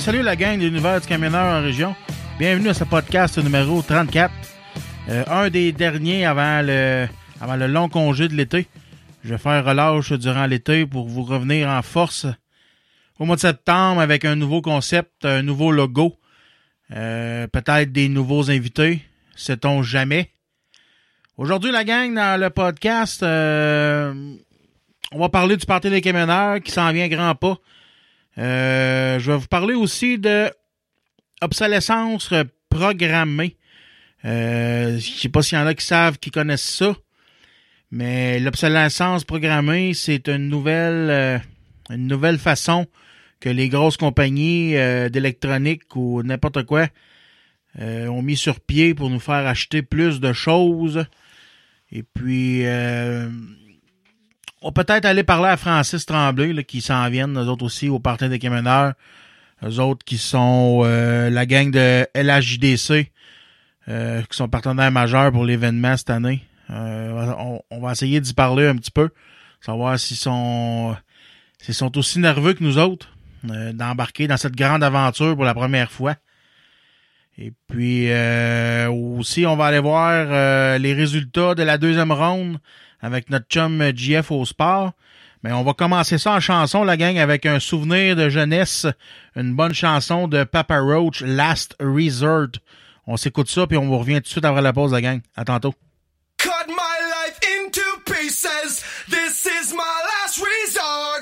Salut la gang de l'univers du camionneur en région. Bienvenue à ce podcast numéro 34. Euh, un des derniers avant le, avant le long congé de l'été. Je vais faire relâche durant l'été pour vous revenir en force au mois de septembre avec un nouveau concept, un nouveau logo, euh, peut-être des nouveaux invités, sait-on jamais. Aujourd'hui, la gang, dans le podcast, euh, on va parler du Parti des camionneurs qui s'en vient grand pas. Euh, je vais vous parler aussi de obsolescence programmée. Euh, je sais pas s'il y en a qui savent, qui connaissent ça, mais l'obsolescence programmée, c'est une nouvelle, euh, une nouvelle façon que les grosses compagnies euh, d'électronique ou n'importe quoi ont mis sur pied pour nous faire acheter plus de choses. Et puis, va peut-être aller parler à Francis Tremblay, là, qui s'en viennent, nous autres aussi, au Parti des camionneurs. Eux autres qui sont euh, la gang de LHJDC, euh, qui sont partenaires majeurs pour l'événement cette année. Euh, on, on va essayer d'y parler un petit peu, savoir s'ils sont, s'ils sont aussi nerveux que nous autres euh, d'embarquer dans cette grande aventure pour la première fois. Et puis euh, aussi, on va aller voir euh, les résultats de la deuxième ronde avec notre chum GF au sport. Mais on va commencer ça en chanson, la gang, avec un souvenir de jeunesse, une bonne chanson de Papa Roach, Last Resort. On s'écoute ça, puis on vous revient tout de suite après la pause, la gang. À tantôt. Cut my life into pieces. This is my last resort.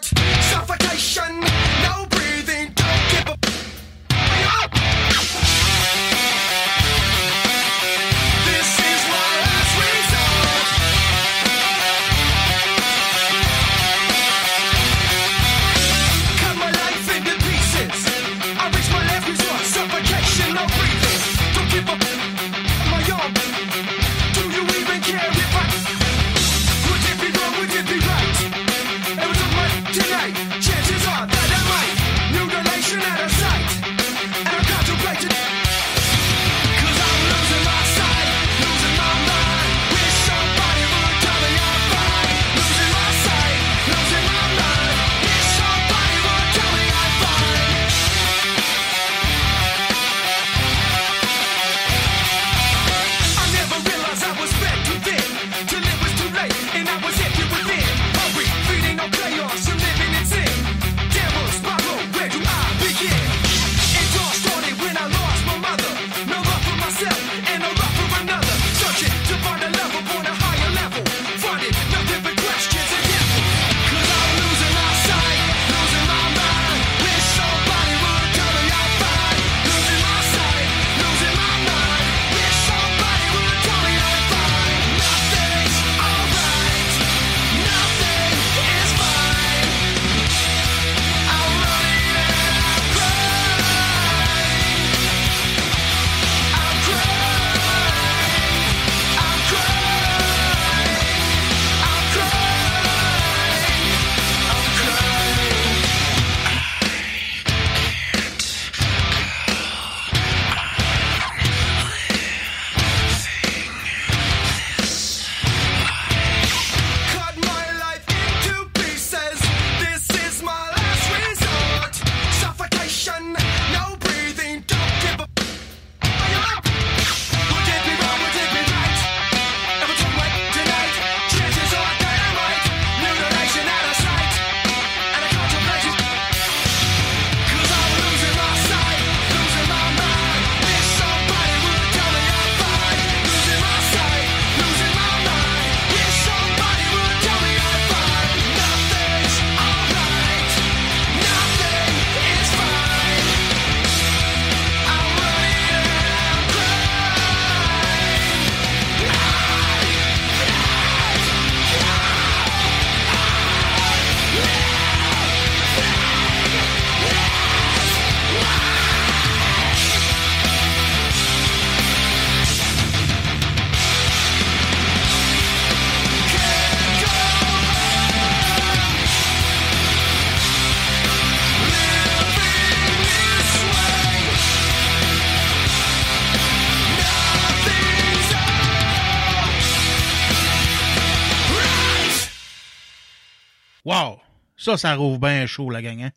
Ça, ça rouvre bien chaud, la gang, hein?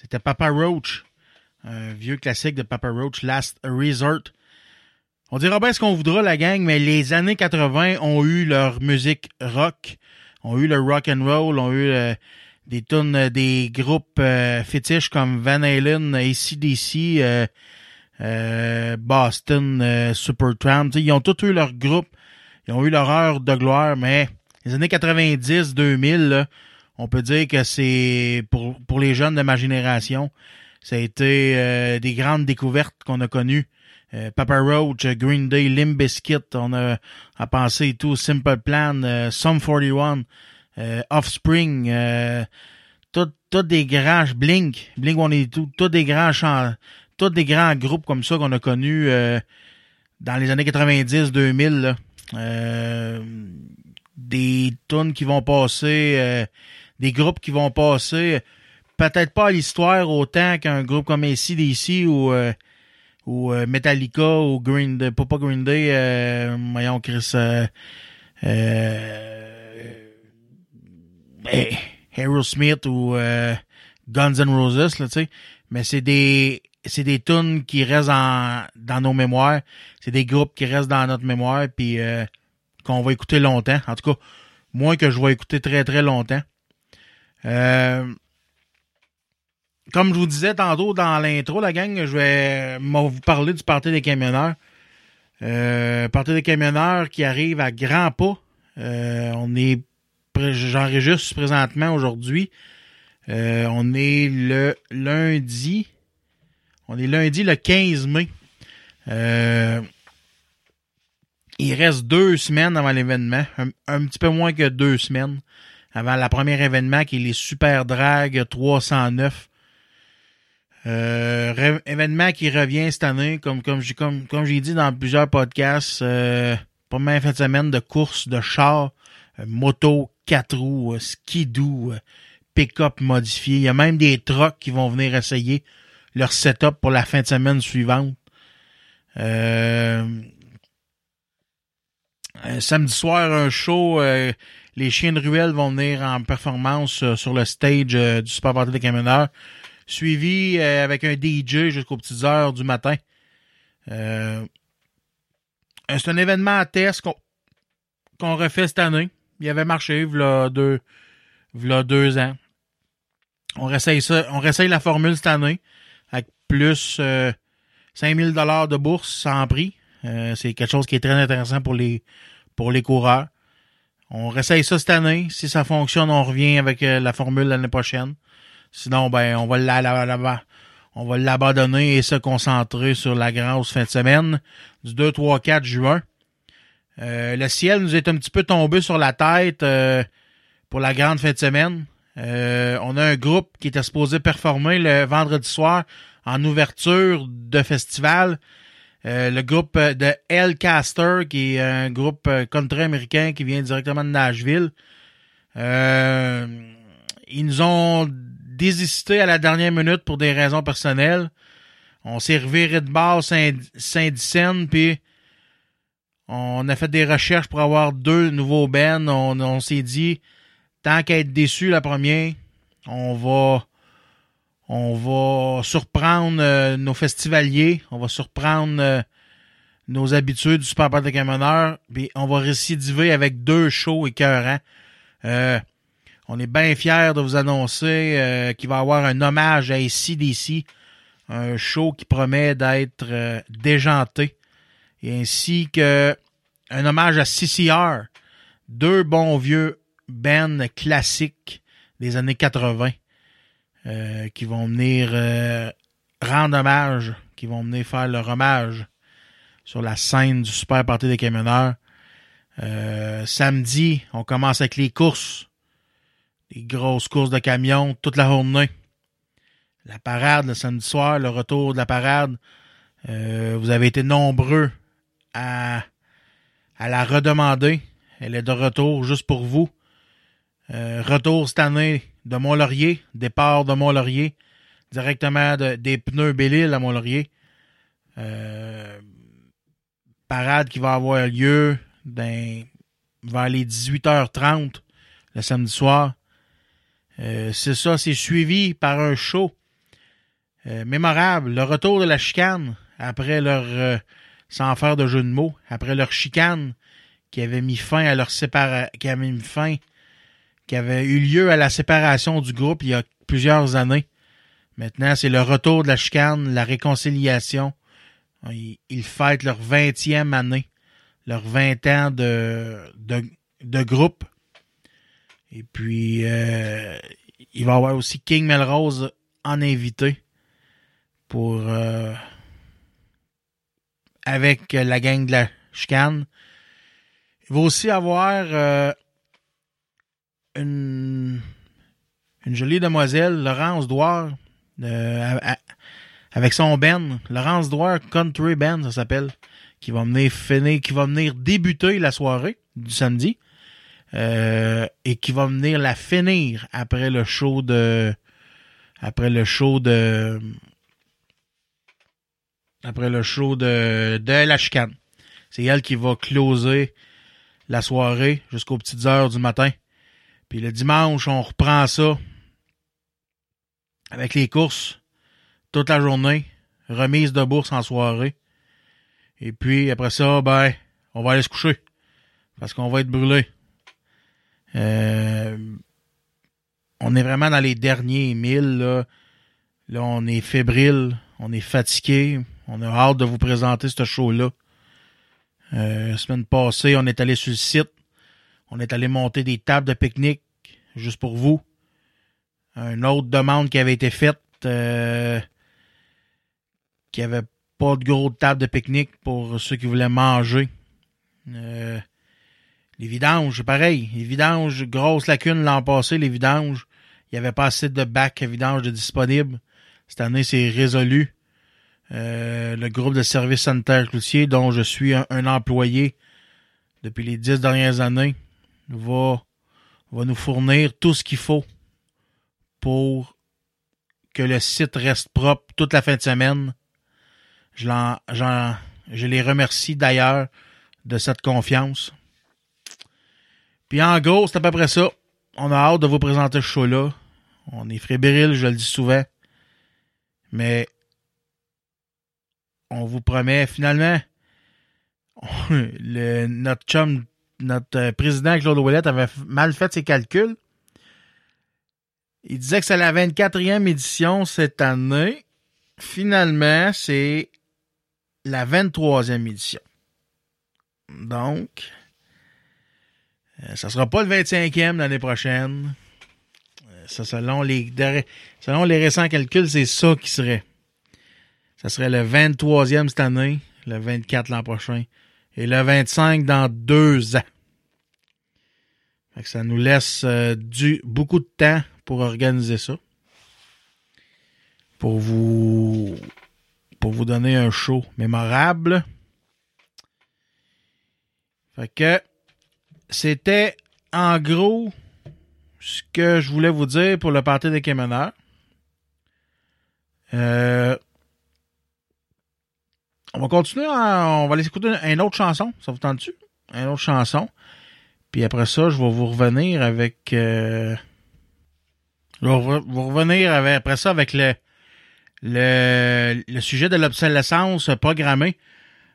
C'était Papa Roach. Un vieux classique de Papa Roach, Last Resort. On dira bien ce qu'on voudra, la gang, mais les années 80 ont eu leur musique rock, ont eu le rock and roll, ont eu euh, des tunes euh, des groupes euh, fétiches comme Van Halen, ACDC, euh, euh, Boston, Supertramp. Ils ont tous eu leur groupe, ils ont eu leur heure de gloire, mais les années 90-2000, là, on peut dire que c'est pour, pour les jeunes de ma génération, ça a été euh, des grandes découvertes qu'on a connues. Euh, Papa Roach, Green Day, Limp Bizkit, on a à penser et tout, Simple Plan, euh, Sum 41, euh, Offspring, euh, tout, tout des grands Blink, Blink on est tout, tous des grands chants, tous des grands groupes comme ça qu'on a connus dans les années 90-2000. là. Euh, des tunes qui vont passer, des groupes qui vont passer, peut-être pas à l'histoire autant qu'un groupe comme ACDC ou euh, ou euh, Metallica ou Green Day, Green Day, euh, voyons Chris, euh, euh, eh, Aerosmith ou Guns N' Roses, là, tu sais. Mais c'est des c'est des tunes qui restent en, dans nos mémoires. C'est des groupes qui restent dans notre mémoire puis euh, qu'on va écouter longtemps. En tout cas, moi que je vais écouter très très longtemps. Euh, comme je vous disais tantôt dans l'intro, la gang, je vais m'en vous parler du Parti des camionneurs. Euh, Parti des camionneurs qui arrive à grands pas. Euh, on est j'enregistre présentement aujourd'hui. Euh, on est le lundi. On est lundi le 15 mai. Euh, il reste deux semaines avant l'événement. Un petit peu moins que deux semaines avant la première événement qui est les Super Drag 309. Euh, événement qui revient cette année, comme comme j'ai comme comme j'ai dit dans plusieurs podcasts, euh, pas mal fin de semaine de courses de chars, euh, moto, quatre roues, euh, skidoo, euh, pick-up modifié. Il y a même des trucks qui vont venir essayer leur setup pour la fin de semaine suivante. Samedi soir, un show. Les chiens de ruelle vont venir en performance euh, sur le stage euh, du Super Party des camionneurs suivi euh, avec un DJ jusqu'aux petites heures du matin. Euh, c'est un événement à test qu'on qu'on refait cette année. Il avait marché v'là deux, v'là deux ans. On réessaye ça, on réessaye la formule cette année avec plus euh, 5000 dollars de bourse sans prix. Euh, c'est quelque chose qui est très intéressant pour les pour les coureurs. On réessaye ça cette année. Si ça fonctionne, on revient avec euh, la formule l'année prochaine. Sinon, ben, on va la- la- la- on va l'abandonner et se concentrer sur la grosse fin de semaine du 2, 3, 4 juin. Euh, le ciel nous est un petit peu tombé sur la tête euh, pour la grande fin de semaine. Euh, on a un groupe qui était supposé performer le vendredi soir en ouverture de festival. Euh, le groupe euh, de Hellcaster, qui est un groupe euh, country américain qui vient directement de Nashville. Euh, ils nous ont désisté à la dernière minute pour des raisons personnelles. On s'est reviré de bord Saint- Saint-Dicenne, puis on a fait des recherches pour avoir deux nouveaux bands. On, on s'est dit, tant qu'à être déçu la première, on va on va surprendre euh, nos festivaliers, on va surprendre euh, nos habitués du Super Party des camionneurs, puis on va récidiver avec deux shows écœurants. Euh, on est bien fiers de vous annoncer euh, qu'il va y avoir un hommage à ACDC, un show qui promet d'être déjanté, et ainsi que un hommage à CCR, deux bons vieux bands classiques des années 80 euh, qui vont venir euh, rendre hommage, qui vont venir faire leur hommage sur la scène du Super Party des camionneurs. Euh, samedi, on commence avec les courses. Les grosses courses de camions toute la journée. La parade le samedi soir, le retour de la parade. Euh, vous avez été nombreux à, à la redemander. Elle est de retour juste pour vous. Retour cette année de Mont-Laurier, départ de Mont-Laurier, directement de- des pneus Belle-Île à Mont-Laurier. Euh, parade qui va avoir lieu vers les 18h30 le samedi soir. Euh, c'est ça, c'est suivi par un show euh, mémorable, le retour de la chicane après leur, sans faire de jeu de mots, après leur chicane qui avait mis fin à leur séparation, qui avait mis fin, qui avait eu lieu à la séparation du groupe il y a plusieurs années. Maintenant, c'est le retour de la chicane, la réconciliation. Ils, fêtent leur 20e année, leur 20 ans de, de, de groupe. Et puis, euh, il va y avoir aussi King Melrose en invité pour euh, avec la gang de la chicane. Il va aussi avoir euh, une, jolie demoiselle, Laurence Douard, euh, avec son band, Laurence Douard Country Band, ça s'appelle, qui va venir finir, qui va venir débuter la soirée du samedi. euh, et qui va venir la finir après le show de après le show de après le show de, de la chicane. C'est elle qui va closer la soirée jusqu'aux petites heures du matin. Puis le dimanche, on reprend ça avec les courses toute la journée, remise de bourse en soirée. Et puis après ça, ben, on va aller se coucher parce qu'on va être brûlé. Euh, on est vraiment dans les derniers milles. Là. on est fébrile, on est fatigué. On a hâte de vous présenter ce show-là. Euh, la semaine passée, on est allé sur le site. On est allé monter des tables de pique-nique juste pour vous. Une autre demande qui avait été faite, euh, qui avait pas de gros table de pique-nique pour ceux qui voulaient manger. Euh, les vidanges, pareil. Les vidanges, grosse lacune l'an passé, les vidanges. Il n'y avait pas assez de bacs à vidange de disponibles. Cette année, c'est résolu. Euh, le groupe de services sanitaires Cloutier, dont je suis un, un employé depuis les dix dernières années, va, va nous fournir tout ce qu'il faut pour que le site reste propre toute la fin de semaine. Je, les remercie d'ailleurs de cette confiance. Puis en gros, c'est à peu près ça. On a hâte de vous présenter ce show-là. On est fébrile, je le dis souvent. Mais on vous promet, finalement, le, notre chum, notre euh, président Claude Ouellette avait mal fait ses calculs. Il disait que c'est la 24e édition cette année. Finalement, c'est la 23e édition. Donc, euh, ça sera pas le 25e l'année prochaine. Euh, selon les, selon les récents calculs, c'est ça qui serait. Ça serait le 23e cette année, le 24 l'an prochain, et le 25 dans deux ans. Ça nous laisse euh, du, beaucoup de temps pour organiser ça. Pour vous, pour vous donner un show mémorable. Fait que c'était en gros ce que je voulais vous dire pour le party des Kémeneurs. Euh, on va continuer, en- on va aller écouter une autre chanson. Ça vous tente-tu? Une autre chanson. Puis après ça, je vais vous revenir avec... euh, je vais vous revenir après ça avec le, le, le sujet de l'obsolescence programmée.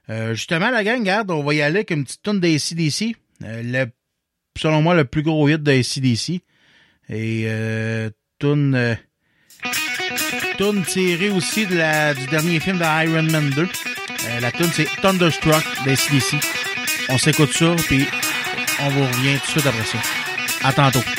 Euh, justement, la gang, regarde, on va y aller avec une petite tonne d'ACDC. Euh, le, selon moi, le plus gros hit d'ACDC. Et euh, tune, euh, tirée aussi de la, du dernier film de Iron Man 2. Euh, la tune, c'est Thunderstruck d'ACDC. On s'écoute ça, puis on vous revient tout de suite après ça. À tantôt.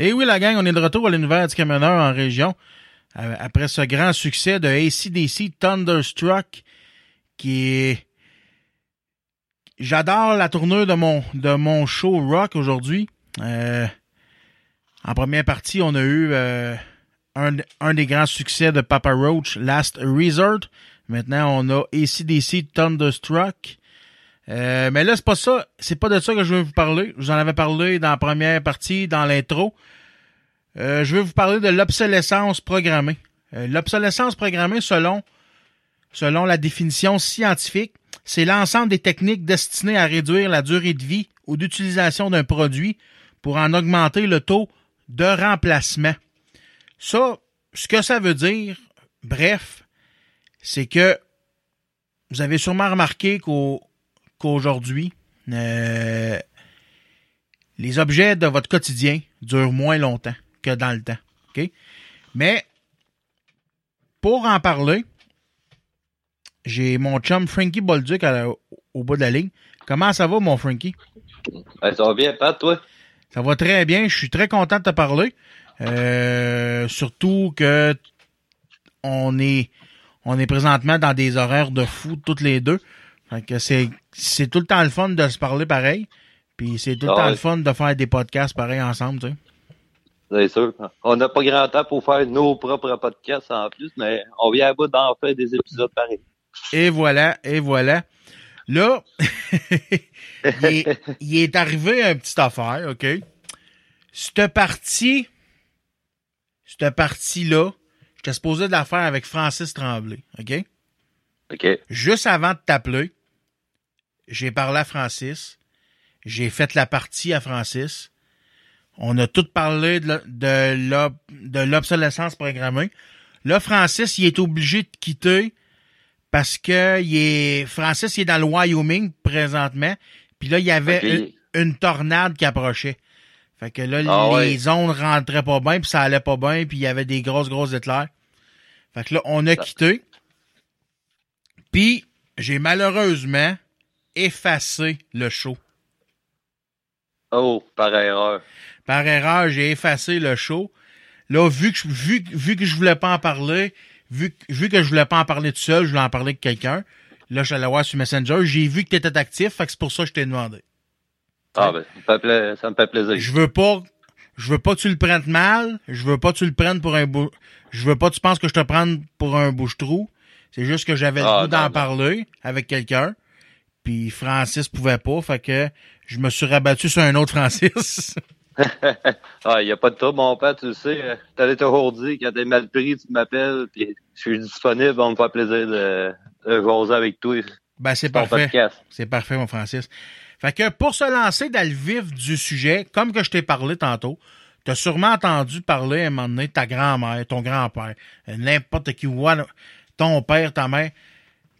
Et oui, la gang, on est de retour à l'univers du camionneur en région. Euh, Après ce grand succès de ACDC Thunderstruck, qui est... J'adore la tournure de mon, de mon show rock aujourd'hui. Euh, en première partie, on a eu euh, un, un des grands succès de Papa Roach, Last Resort. Maintenant, on a ACDC Thunderstruck. Euh, mais là, c'est pas ça. C'est pas de ça que je veux vous parler. Je vous en avais parlé dans la première partie, dans l'intro. Euh, je veux vous parler de l'obsolescence programmée. Euh, l'obsolescence programmée, selon, selon la définition scientifique, c'est l'ensemble des techniques destinées à réduire la durée de vie ou d'utilisation d'un produit pour en augmenter le taux de remplacement. Ça, ce que ça veut dire, bref, c'est que vous avez sûrement remarqué qu'au qu'aujourd'hui, euh, les objets de votre quotidien durent moins longtemps que dans le temps. Mais pour en parler, j'ai mon chum Frankie Bolduc à la- au bout de la ligne. Comment ça va, mon Frankie? Ben, ça va bien, Pat, toi? Ça va très bien. Je suis très content de te parler. Euh, surtout que on est on est présentement dans des horaires de fou toutes les deux. Fait que c'est c'est tout le temps le fun de se parler pareil. Puis c'est tout le Ah temps le fun de faire des podcasts pareil ensemble, tu sais. C'est sûr. On n'a pas grand temps pour faire nos propres podcasts en plus, mais on vient à bout d'en faire des épisodes pareils. Et voilà, et voilà. Là, il, est, il est arrivé un petit affaire, OK? Cette partie, cette partie-là, j'étais supposé de la faire avec Francis Tremblay, OK? OK. Juste avant de t'appeler, j'ai parlé à Francis. J'ai fait la partie à Francis. On a tout parlé de, l'o- de l'ob- de l'obsolescence programmée. Là, Francis, il est obligé de quitter parce que il est, Francis, il est dans le Wyoming présentement. Puis là, il y avait une, une tornade qui approchait. Fait que là, Ah les ouais. ondes rentraient pas bien, puis ça allait pas bien, puis il y avait des grosses, grosses éclairs. Fait que là, on a quitté. Puis, j'ai malheureusement effacé le show. Oh, par erreur. Par erreur, j'ai effacé le show. Là, vu que, je- vu, vu que je voulais pas en parler, vu, que- vu que je voulais pas en parler tout seul, je voulais en parler avec quelqu'un. Là, je suis allé voir sur Messenger. J'ai vu que tu étais actif, fait que c'est pour ça que je t'ai demandé. Ah, ben, ça me fait, pla- ça me fait plaisir. Je veux pas, je veux pas que tu le prennes mal. Je veux pas que tu le prennes pour un bou, je veux pas que tu penses que je te prenne pour un bouche-trou. C'est juste que j'avais Ah, le goût d'en parler avec quelqu'un. Puis Francis pouvait pas, fait que je me suis rabattu sur un autre Francis. ah, il a pas de trouble, mon père, tu le sais. euh, T'allais toujours dire, quand t'es mal pris, tu m'appelles, puis je suis disponible, on me fait plaisir de, de jaser avec toi. ben, c'est parfait. C'est parfait, mon Francis. Fait que pour se lancer dans le vif du sujet, comme que je t'ai parlé tantôt, t'as sûrement entendu parler à un moment donné de ta grand-mère, ton grand-père, euh, n'importe qui, ton père, ta mère.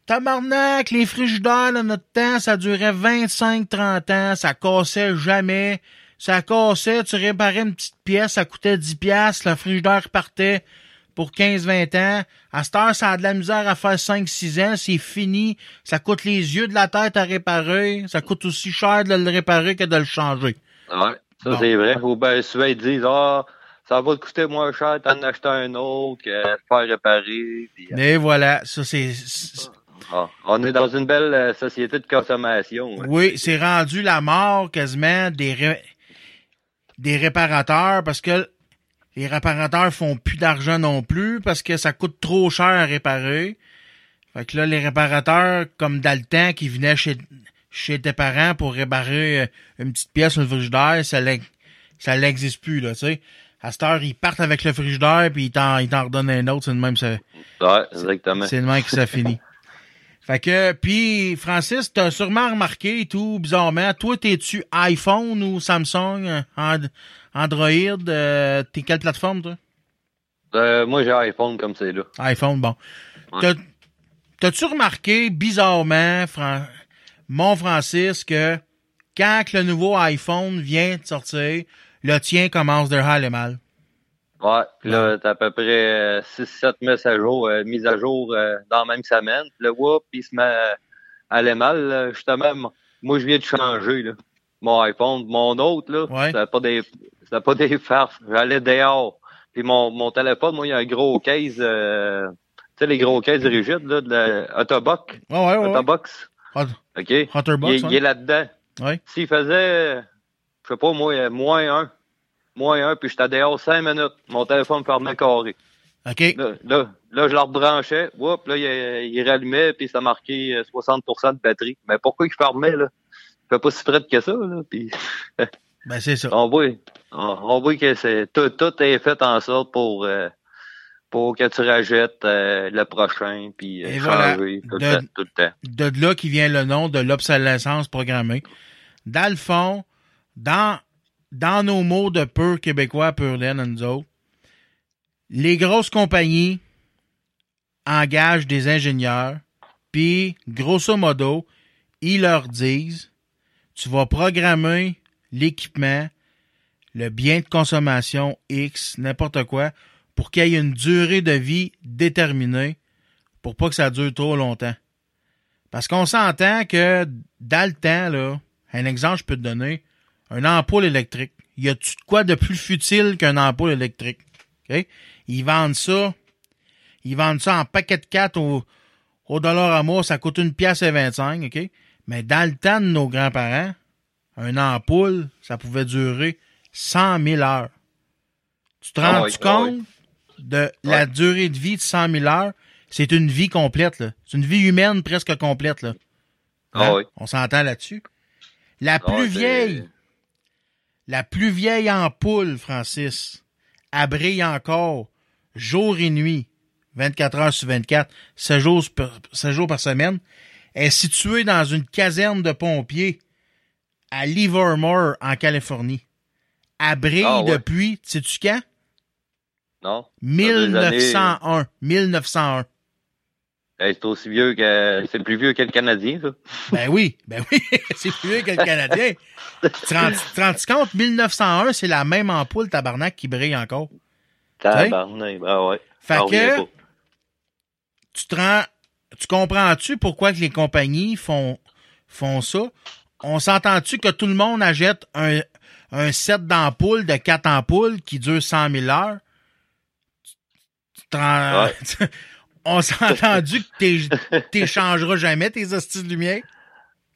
Tabarnak, les frigidaires de notre temps, ça durait 25-30 ans, ça cassait jamais. Ça cassait, tu réparais une petite pièce, ça coûtait 10 piastres, le frigidaire repartait pour 15-20 ans. À cette heure, ça a de la misère à faire 5-6 ans, c'est fini. Ça coûte les yeux de la tête à réparer. Ça coûte aussi cher de le réparer que de le changer. Ouais, ça c'est vrai. Ou ben souvent ils disent Ah, ça va te coûter moins cher d'en acheter un autre que de faire réparer. Puis, euh, Et voilà, ça c'est... ah, on est dans une belle euh, société de consommation. hein. Oui, c'est rendu la mort quasiment des, ré- des réparateurs parce que les réparateurs font plus d'argent non plus parce que ça coûte trop cher à réparer. Fait que là, les réparateurs, comme dans le temps, qui venaient chez, chez tes parents pour réparer euh, une petite pièce sur le frigidaire, ça n'existe plus, là, tu sais. À cette heure, ils partent avec le frigidaire puis ils t'en, ils t'en redonnent un autre, c'est de même, ça, Ouais, exactement. c'est le même que ça finit. Fait que, puis Francis, t'as sûrement remarqué et tout, bizarrement, toi, t'es-tu iPhone ou Samsung, euh, And- Android, euh, t'es quelle plateforme, toi? Euh, moi j'ai iPhone comme c'est là. iPhone, bon. Ouais. T'as- T'as-tu remarqué, bizarrement, Fran- mon Francis, que quand le nouveau iPhone vient de sortir, le tien commence de aller mal? Ouais, puis là, t'as à peu près 6-7 mises à jour, euh, mises à jour euh, dans la même semaine. Puis là, whoop, il se met à aller mal. là. Justement, moi, je viens de changer là. mon iPhone. Mon autre, là, Ouais. ça a pas des... c'était pas des farces. J'allais dehors. Puis mon, mon téléphone, moi, il y a un gros case, euh, tu sais, les gros cases rigides, là, de la Autobox. Ouais, ouais. Autobox. Hot- OK? Il, est- il est là-dedans. Ouais. S'il faisait, je sais pas, moi, euh, moins un, moins un, puis j'étais dehors cinq minutes, mon téléphone fermait carré. OK. Là, là, là, je le rebranchais, whoop, là, il, il rallumait, puis ça marquait euh, 60% de batterie. Mais pourquoi il fermait, là? Il fait pas si près que ça, là, puis Ben, c'est ça. on voit, on, on voit que c'est, tout, tout est fait en sorte pour, euh, pour que tu rajettes euh, le prochain, puis euh, voilà. tout, De- le temps, tout le temps. de là qui vient le nom de l'obsolescence programmée. Dans le fond, dans, dans nos mots de pur québécois, pur laine, les grosses compagnies engagent des ingénieurs, puis grosso modo, ils leur disent, tu vas programmer l'équipement, le bien de consommation X, n'importe quoi, pour qu'il y ait une durée de vie déterminée, pour pas que ça dure trop longtemps. Parce qu'on s'entend que dans le temps, là, un exemple, je peux te donner, un ampoule électrique. Y a-tu de quoi de plus futile qu'un ampoule électrique? OK? Ils vendent ça, ils vendent ça en paquet de 4 au, au dollar à mois, ça coûte une pièce et 25, OK? Mais dans le temps de nos grands-parents, un ampoule, ça pouvait durer 100 000 heures. Tu te Ah rends oui, -tu ah compte de la durée de vie de 100 000 heures? C'est une vie complète, là. C'est une vie humaine presque complète, là. Ah Hein? oui. On s'entend là-dessus? La plus vieille, la plus vieille ampoule, Francis, elle brille encore jour et nuit, 24 heures sur 24, 7 jours, par- 7 jours par semaine, est située dans une caserne de pompiers à Livermore, en Californie. Elle brille Ah ouais. depuis, sais-tu quand? Non? des années- 1901. 1901. C'est aussi vieux que, c'est plus vieux que le Canadien, ça. Ben oui, ben oui, c'est plus vieux que le Canadien. Tu rends- compte, 1901, c'est la même ampoule tabarnak qui brille encore. Tabarnak, ben ouais. Fait que-. Tu te rends, tu comprends-tu pourquoi que les compagnies font, font ça? On s'entend-tu que tout le monde achète un, un set d'ampoules de quatre ampoules qui dure 100 000 heures? Tu te rends- On s'est entendu que t'é- t'échangeras jamais tes hosties de lumière?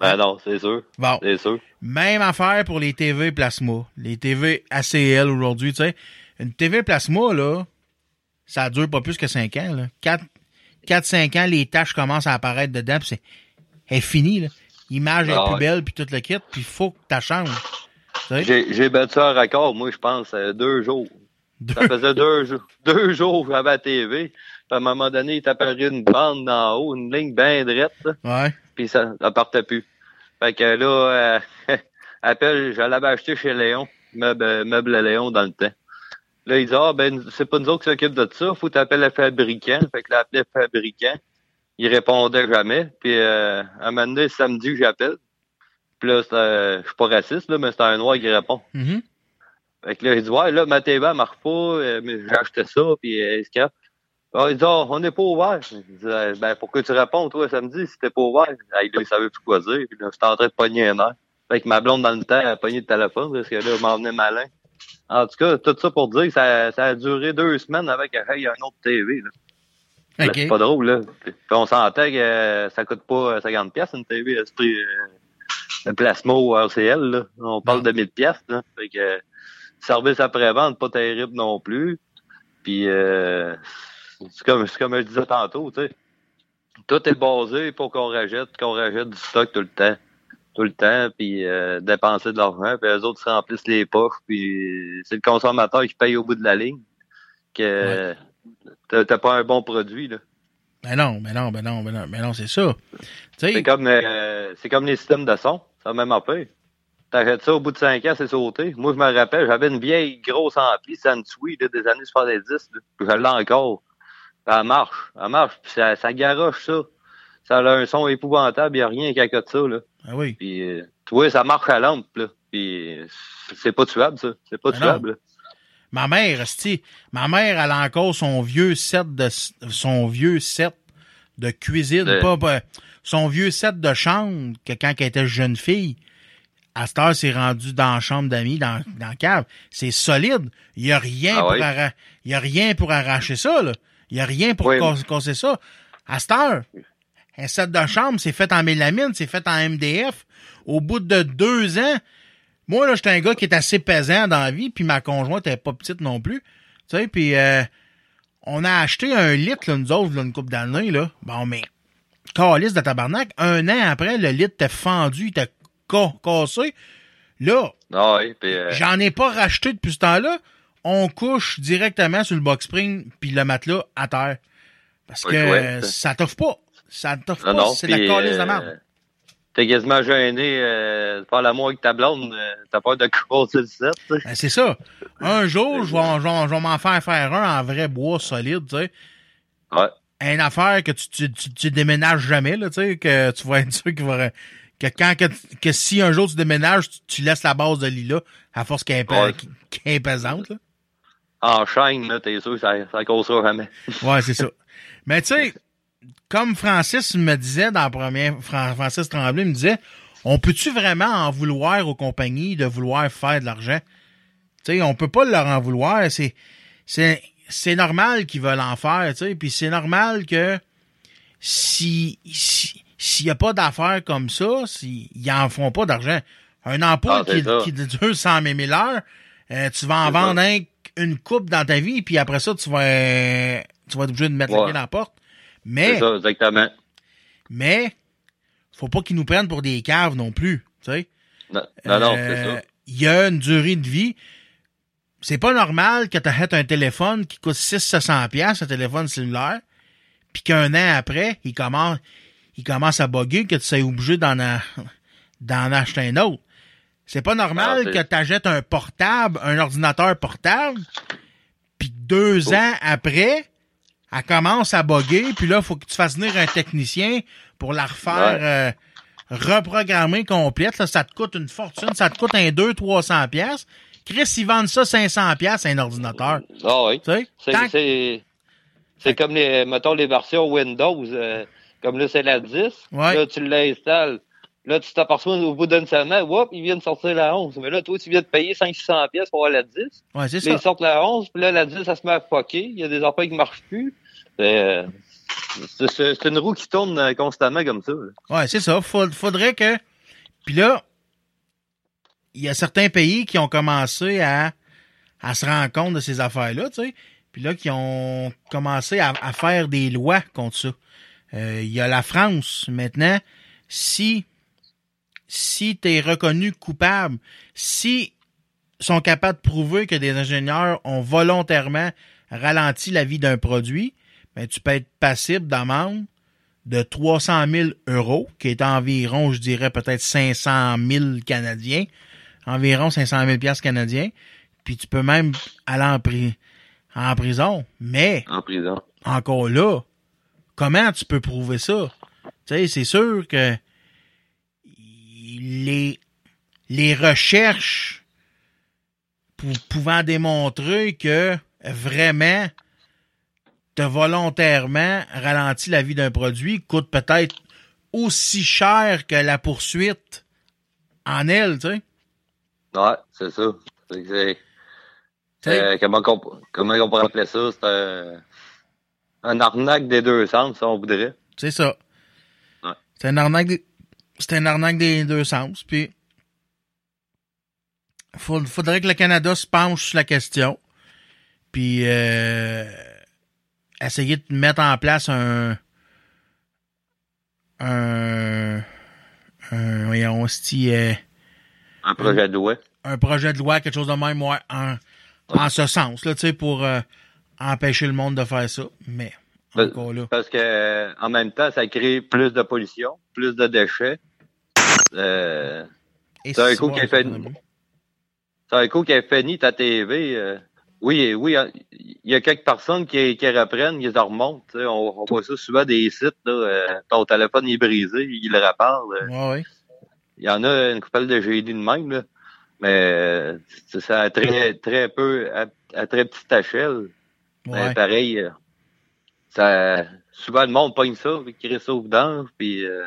Ben non, c'est sûr. Bon. C'est sûr. Même affaire pour les TV plasma. Les TV ACL aujourd'hui, tu sais. Une TV plasma, là, ça dure pas plus que 5 ans, là. 4, 4-5 ans, les taches commencent à apparaître dedans, puis c'est, elle est finie, là. L'image est Ah plus ouais. belle, puis tout le kit, puis faut que tu changes. Tu? J'ai, battu un record, moi, je pense, euh, deux jours. Ça faisait deux jours, deux jours que j'avais la TV. Puis à un moment donné, il t'apparaît une bande d'en haut, une ligne bien droite, Ouais. puis ça, ça partait plus. Fait que là, euh, appelle, je l'avais acheté chez Léon, meuble, meuble Léon dans le temps. Là, il dit, ah, ben, c'est pas nous autres qui s'occupent de ça, faut t'appeler le fabricant. Fait que l'appelé le fabricant. Il répondait jamais. Puis, euh, un moment donné, samedi, j'appelle. Puis là, euh, je suis pas raciste, là, mais c'est un noir qui répond. Mhm. Fait que là, il dit, ouais, là, ma TV, elle marche pas, euh, mais j'ai acheté ça, puis euh, Ah, il dit, Ah, on n'est pas ouvert. Je dis, Euh, ben, pourquoi tu réponds, toi, samedi, si t'es pas ouvert? Ah, là, il savait plus quoi dire, puis là, j'étais en train de pogner un air. Fait que ma blonde, dans le temps, elle a pogné le téléphone, parce que là, elle m'en venait malin. En tout cas, tout ça pour dire que ça, ça a duré deux semaines avec hey, il y a un autre TV, là. Là, OK. C'est pas drôle, là. Puis on s'entend que euh, ça coûte pas euh, 50 pièces une TV, à ce prix, euh, plasma ou RCL, là. On parle Non. de 1000 pièces, là. Fait que, euh, service après-vente, pas terrible non plus. Puis, euh, c'est comme, comme je disais tantôt, tu sais. Tout est basé pour qu'on rachète, qu'on du stock tout le temps. Tout le temps, puis euh, dépenser de l'argent, puis les autres se remplissent les poches, puis c'est le consommateur qui paye au bout de la ligne. Que t'as t'as pas un bon produit, là. Ben non, ben non, ben non, ben non, ben non, c'est ça. C'est comme euh, c'est comme les systèmes de son, c'est la même affaire. T'arrêtes ça au bout de 5 ans, c'est sauté. Moi, je me rappelle, j'avais une vieille grosse ampli Sansui là, des années 70, là, puis je l'ai encore. Elle marche, elle marche, puis ça, ça garoche ça. Ça a un son épouvantable, il n'y a rien qui accote ça. Là. ah oui. Puis, euh, tu vois, ça marche à lampe. Là. Puis, euh, c'est pas tuable, ça. C'est pas Ben tuable. Ma mère, esti, ma mère, elle a encore son vieux set de son vieux set de cuisine, De- pas, pas- son vieux set de chambre que quand elle était jeune fille, À cette heure, c'est rendu dans la chambre d'amis, dans, dans la cave. C'est solide. Il y a rien Ah pour ouais? arra- il y a rien pour arracher ça, là. Il y a rien pour Oui. cas- casser ça. À cette heure, un set de chambre, c'est fait en mélamine, c'est fait en MDF. Au bout de deux ans, moi, là, j'étais un gars qui est assez pesant dans la vie, puis ma conjointe est pas petite non plus. Tu sais, puis euh, on a acheté un litre, là, nous autres, là, une couple d'années, là. Bon, mais, calice de tabarnak, un an après, le litre était fendu, il était ca- cassé. Là, Ah oui, euh, j'en ai pas racheté depuis ce temps-là. On couche directement sur le box spring puis le matelas à terre. Parce que Ouais, ouais, ça. t'offre pas. Ça t'offre pas. C'est la calice de euh, merde. T'es quasiment gêné euh, de faire l'amour avec ta blonde. euh, T'as peur de crosser le set. Ben, c'est ça. Un jour, je vais, m'en faire faire un en vrai bois solide, tu sais. Ouais. Une affaire que tu, tu, tu, tu déménages jamais, là, tu sais, que tu vas être sûr qu'il va, que quand, que, que si un jour tu déménages, tu, laisses la base de lit là, à force qu'elle est, Ouais. qu'elle est pesante, là. En chaîne, là, t'es sûr que ça, ça causera jamais. Ouais, c'est ça. Mais tu sais, comme Francis me disait dans le premier, Fran- Francis Tremblay me disait, on peut-tu vraiment en vouloir aux compagnies de vouloir faire de l'argent? Tu sais, on peut pas leur en vouloir. C'est, c'est, c'est normal qu'ils veulent en faire, tu sais. Puis c'est normal que si, si, s'il y a pas d'affaires comme ça, si, ils en font pas d'argent. Un emploi Ah, qui, qui dure 100 000 heures, euh, tu vas en vendre un- une coupe dans ta vie, puis après ça, tu vas, euh, tu vas être obligé de mettre la clé dans la porte. Mais, C'est ça, exactement. mais, faut pas qu'ils nous prennent pour des caves non plus, tu sais. Non, non, non, Euh, c'est ça. Il y a une durée de vie. C'est pas normal que tu achètes un téléphone qui coûte 600 pièces un téléphone cellulaire, puis qu'un an après, il commence, il commence à bugger, que tu sois obligé d'en, d'en acheter un autre. C'est pas normal Ah, c'est- que tu achètes un portable, un ordinateur portable, puis deux Oh. ans après, elle commence à bugger, puis là, il faut que tu fasses venir un technicien pour la refaire euh, reprogrammer complète. Là, ça te coûte une fortune, ça te coûte un 200-300 pièces. Chris, ils vendent ça 500 pièces un ordinateur. Ah oui. Tu sais? C'est, Tant- c'est, c'est comme les, mettons, les versions Windows. euh, comme là, c'est la 10. Ouais. Là, tu l'installes. Là, tu t'aperçois au bout d'une semaine, whoop, ils viennent sortir la 11. Mais là, toi, tu viens de payer 500 pièces pour avoir la 10. Ouais, c'est Là, ça. ils sortent la 11, puis là, la 10, ça se met à fucker. Il y a des affaires qui marchent plus. C'est, euh, c'est, une roue qui tourne euh, constamment comme ça. là. Ouais, c'est ça. Faudrait que. Puis là, il y a certains pays qui ont commencé à, à se rendre compte de ces affaires-là, tu sais. Puis là, qui ont commencé à, à faire des lois contre ça. Euh, Il y a la France maintenant. Si si tu es reconnu coupable, si sont capables de prouver que des ingénieurs ont volontairement ralenti la vie d'un produit, ben, tu peux être passible d'amende de 300 000 euros, qui est environ, je dirais, peut-être 500 000 Canadiens, environ 500 000 piastres canadiens, puis tu peux même aller en, pri- en prison. Mais, En prison. encore là, comment tu peux prouver ça? Tu sais, c'est sûr que les, les recherches pou- pouvant démontrer que vraiment t'as volontairement ralenti la vie d'un produit coûte peut-être aussi cher que la poursuite en elle, tu sais. Ouais, c'est ça. C'est, Tu euh, comment, qu'on, comment on pourrait appeler ça? C'est un, un arnaque des deux sens, si on voudrait. C'est ça. Ouais. C'est un arnaque des, c'est un arnaque des deux sens. Puis, faudrait que le Canada se penche sur la question. Puis, euh, essayer de mettre en place un, un, un, voyons, euh, Un projet de loi. un projet de loi, quelque chose de même, ouais, en, en ce sens, là, tu sais, pour euh, empêcher le monde de faire ça. Mais, encore là. Parce que en même temps, ça crée plus de pollution, plus de déchets. Euh, c'est un coup qui a fait- c'est un coup qui a fini ta TV. euh, oui, oui, hein, il y a quelques personnes qui, qui reprennent, ils les remontent. On, on voit ça souvent des sites, là, euh, ton téléphone est brisé, ils le. Ouais, ouais. Il y en a une couple de génies de même, là. mais euh, c'est ça à très, très peu, à, à très petite échelle. Mais pareil, euh, ça, souvent le monde pogne ça, puis crée ça au puis euh,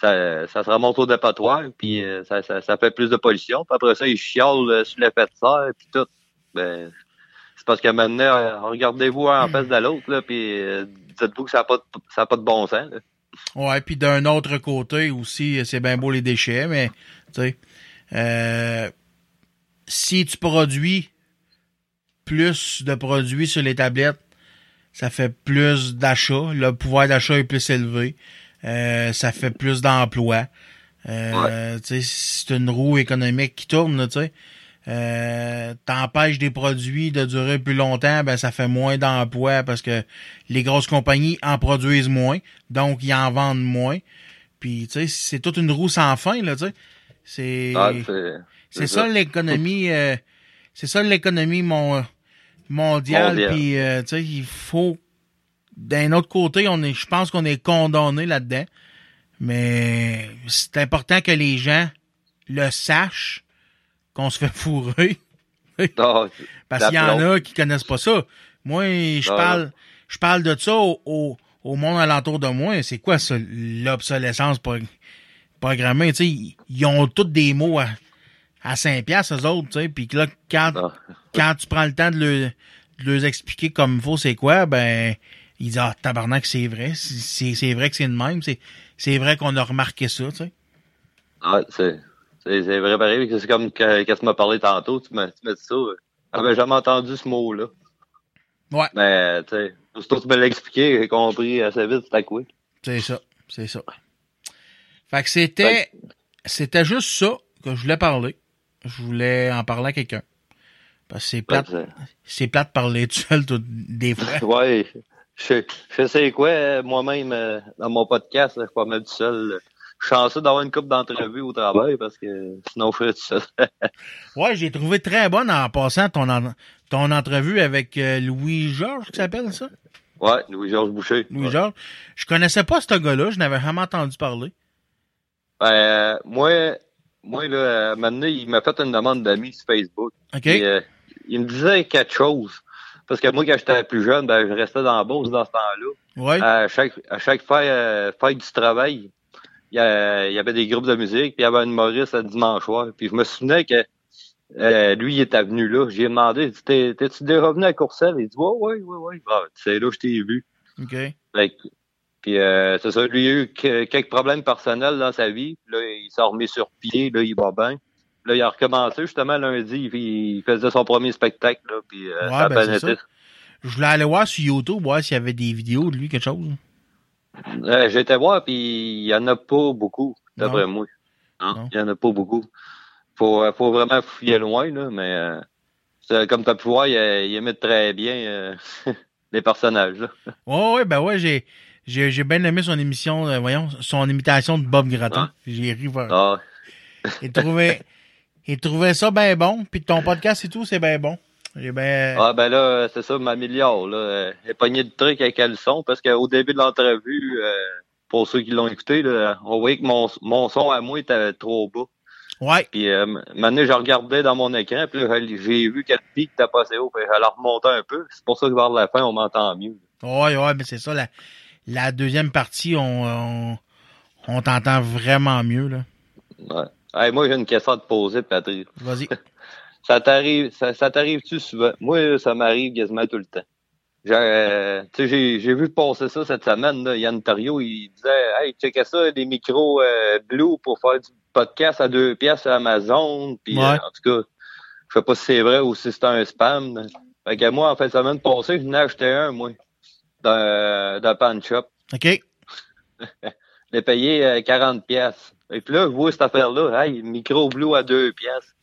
ça, ça se remonte au dépotoir, puis euh, ça, ça, ça fait plus de pollution. Puis après ça, ils chiolent euh, sur l'effet de serre, puis tout. Ben, c'est parce que maintenant, euh, regardez-vous en face de l'autre, là, puis dites-vous que ça n'a pas, de- pas de bon sens. Là. Ouais, puis d'un autre côté aussi, c'est bien beau les déchets, mais tu sais, euh, si tu produis plus de produits sur les tablettes, ça fait plus d'achats, le pouvoir d'achat est plus élevé, euh, ça fait plus d'emplois. Euh, tu sais, C'est une roue économique qui tourne, tu sais. Euh, t'empêches des produits de durer plus longtemps, ben ça fait moins d'emplois parce que les grosses compagnies en produisent moins, donc ils en vendent moins. Puis tu sais, c'est toute une roue sans fin là, tu sais. C'est Ah, c'est ça l'économie euh, c'est ça l'économie mon mondiale Mondiale. puis euh, tu sais, il faut d'un autre côté, on est je pense qu'on est condamné là-dedans. Mais c'est important que les gens le sachent qu'on se fait fourrer. Parce qu'il y en a qui connaissent pas ça. Moi, je parle, je parle de ça au, au, au monde alentour de moi. C'est quoi ça, l'obsolescence pro- programmée? Tu sais, ils- ont tous des mots à, à 5 piastres, eux autres, tu sais. Puis là, quand, quand tu prends le temps de, le, de leur expliquer comme il faut c'est quoi, ben, ils disent, ah, tabarnak, c'est vrai. C'est c'est vrai que c'est de même. C'est c'est vrai qu'on a remarqué ça, tu sais. Ah, c'est, c'est, c'est vrai pareil. C'est comme que tu m'as parlé tantôt. Tu m'as, tu m'as dit ça. euh, J'avais jamais entendu ce mot-là. Ouais. Mais, tu sais, aussitôt que tu me l'as expliqué, j'ai compris assez vite c'était quoi. C'est ça, c'est ça. Fait que c'était, c'était juste ça que je voulais parler. Je voulais en parler à quelqu'un. Parce que c'est plate, Ouais, c'est plate de parler tout seul tout- des fois. Ouais, je, je sais quoi, euh, moi-même, euh, dans mon podcast, là, je suis pas mal tout seul. Je suis chanceux d'avoir une coupe d'entrevues au travail parce que sinon je serais tout seul. Ouais, j'ai trouvé très bonne en passant ton, en- ton entrevue avec euh, Louis-Georges, qui s'appelle ça? ouais, Louis-Georges Boucher. Ouais. Louis-Georges. Je connaissais pas ce gars-là, je n'avais jamais entendu parler. Ben, euh, moi, moi, là, euh, maintenant, il m'a fait une demande d'amis sur Facebook. OK? Et, euh, il me disait quelque chose. Parce que moi, quand j'étais plus jeune, ben, je restais dans la Beauce dans ce temps-là. ouais. À chaque, à chaque fête, euh, fête du travail, il y, a- il y avait des groupes de musique, puis il y avait un humoriste le dimanche soir. Puis je me souvenais que euh, lui, il était venu là. J'ai demandé, il dit, T'es- t'es-tu déjà revenu à Courcelles? Il dit, ouais, ouais, ouais, ouais. C'est là que je t'ai vu. OK. Fait puis euh, c'est ça, lui, il a eu que- quelques problèmes personnels dans sa vie. Là, il s'est remis sur pied, là, il va bien. Là, il a recommencé justement lundi, il faisait son premier spectacle, là, puis euh, Ouais, ben, ça. Je voulais aller voir sur YouTube, voir s'il y avait des vidéos de lui, quelque chose. Euh, J'ai été voir, puis il y en a pas beaucoup, d'après moi. Non. Il y en a pas beaucoup. Faut, euh, faut vraiment fouiller loin, là, mais euh, comme tu as pu voir, il, il imite très bien les personnages. Là. Ouais, ouais, ben ouais, j'ai, bien aimé son émission, voyons, son imitation de Bob Gratton. J'ai ri. Ah, Il trouvait, il trouvait ça bien bon, puis ton podcast et tout, c'est bien bon. J'ai ben, Ah ben là, c'est ça, m'améliore. Là. Euh, Elle pogné de trucs avec le son parce qu'au début de l'entrevue, euh, pour ceux qui l'ont écouté, là, on voyait que mon, mon son à moi était trop bas. ouais, Puis euh, maintenant, je regardais dans mon écran, puis là, j'ai vu que le pic était passé haut, puis je la remonté un peu. C'est pour ça que vers la fin, on m'entend mieux. ouais, ouais, mais c'est ça, la, la deuxième partie, on, on, on t'entend vraiment mieux, là. Ouais. Hey, moi, j'ai une question à te poser, Patrick. Vas-y. Ça t'arrive, ça, ça t'arrive-tu souvent? Moi, ça m'arrive quasiment tout le temps. J'ai, euh, tu j'ai, j'ai vu passer ça cette semaine, là. Yann Tario, il disait, hey, checkez ça, des micros, euh, Blue pour faire du podcast à deux pièces sur Amazon. Puis, Ouais. euh, en tout cas, je sais pas si c'est vrai ou si c'est un spam. Fait que moi, en fait, semaine passée, je venais acheter un, moi, d'un, d'un pan shop. OK. J'ai payé euh, 40 pièces. Et puis là, je vois cette affaire-là, hey, micro blue à 2 pièces.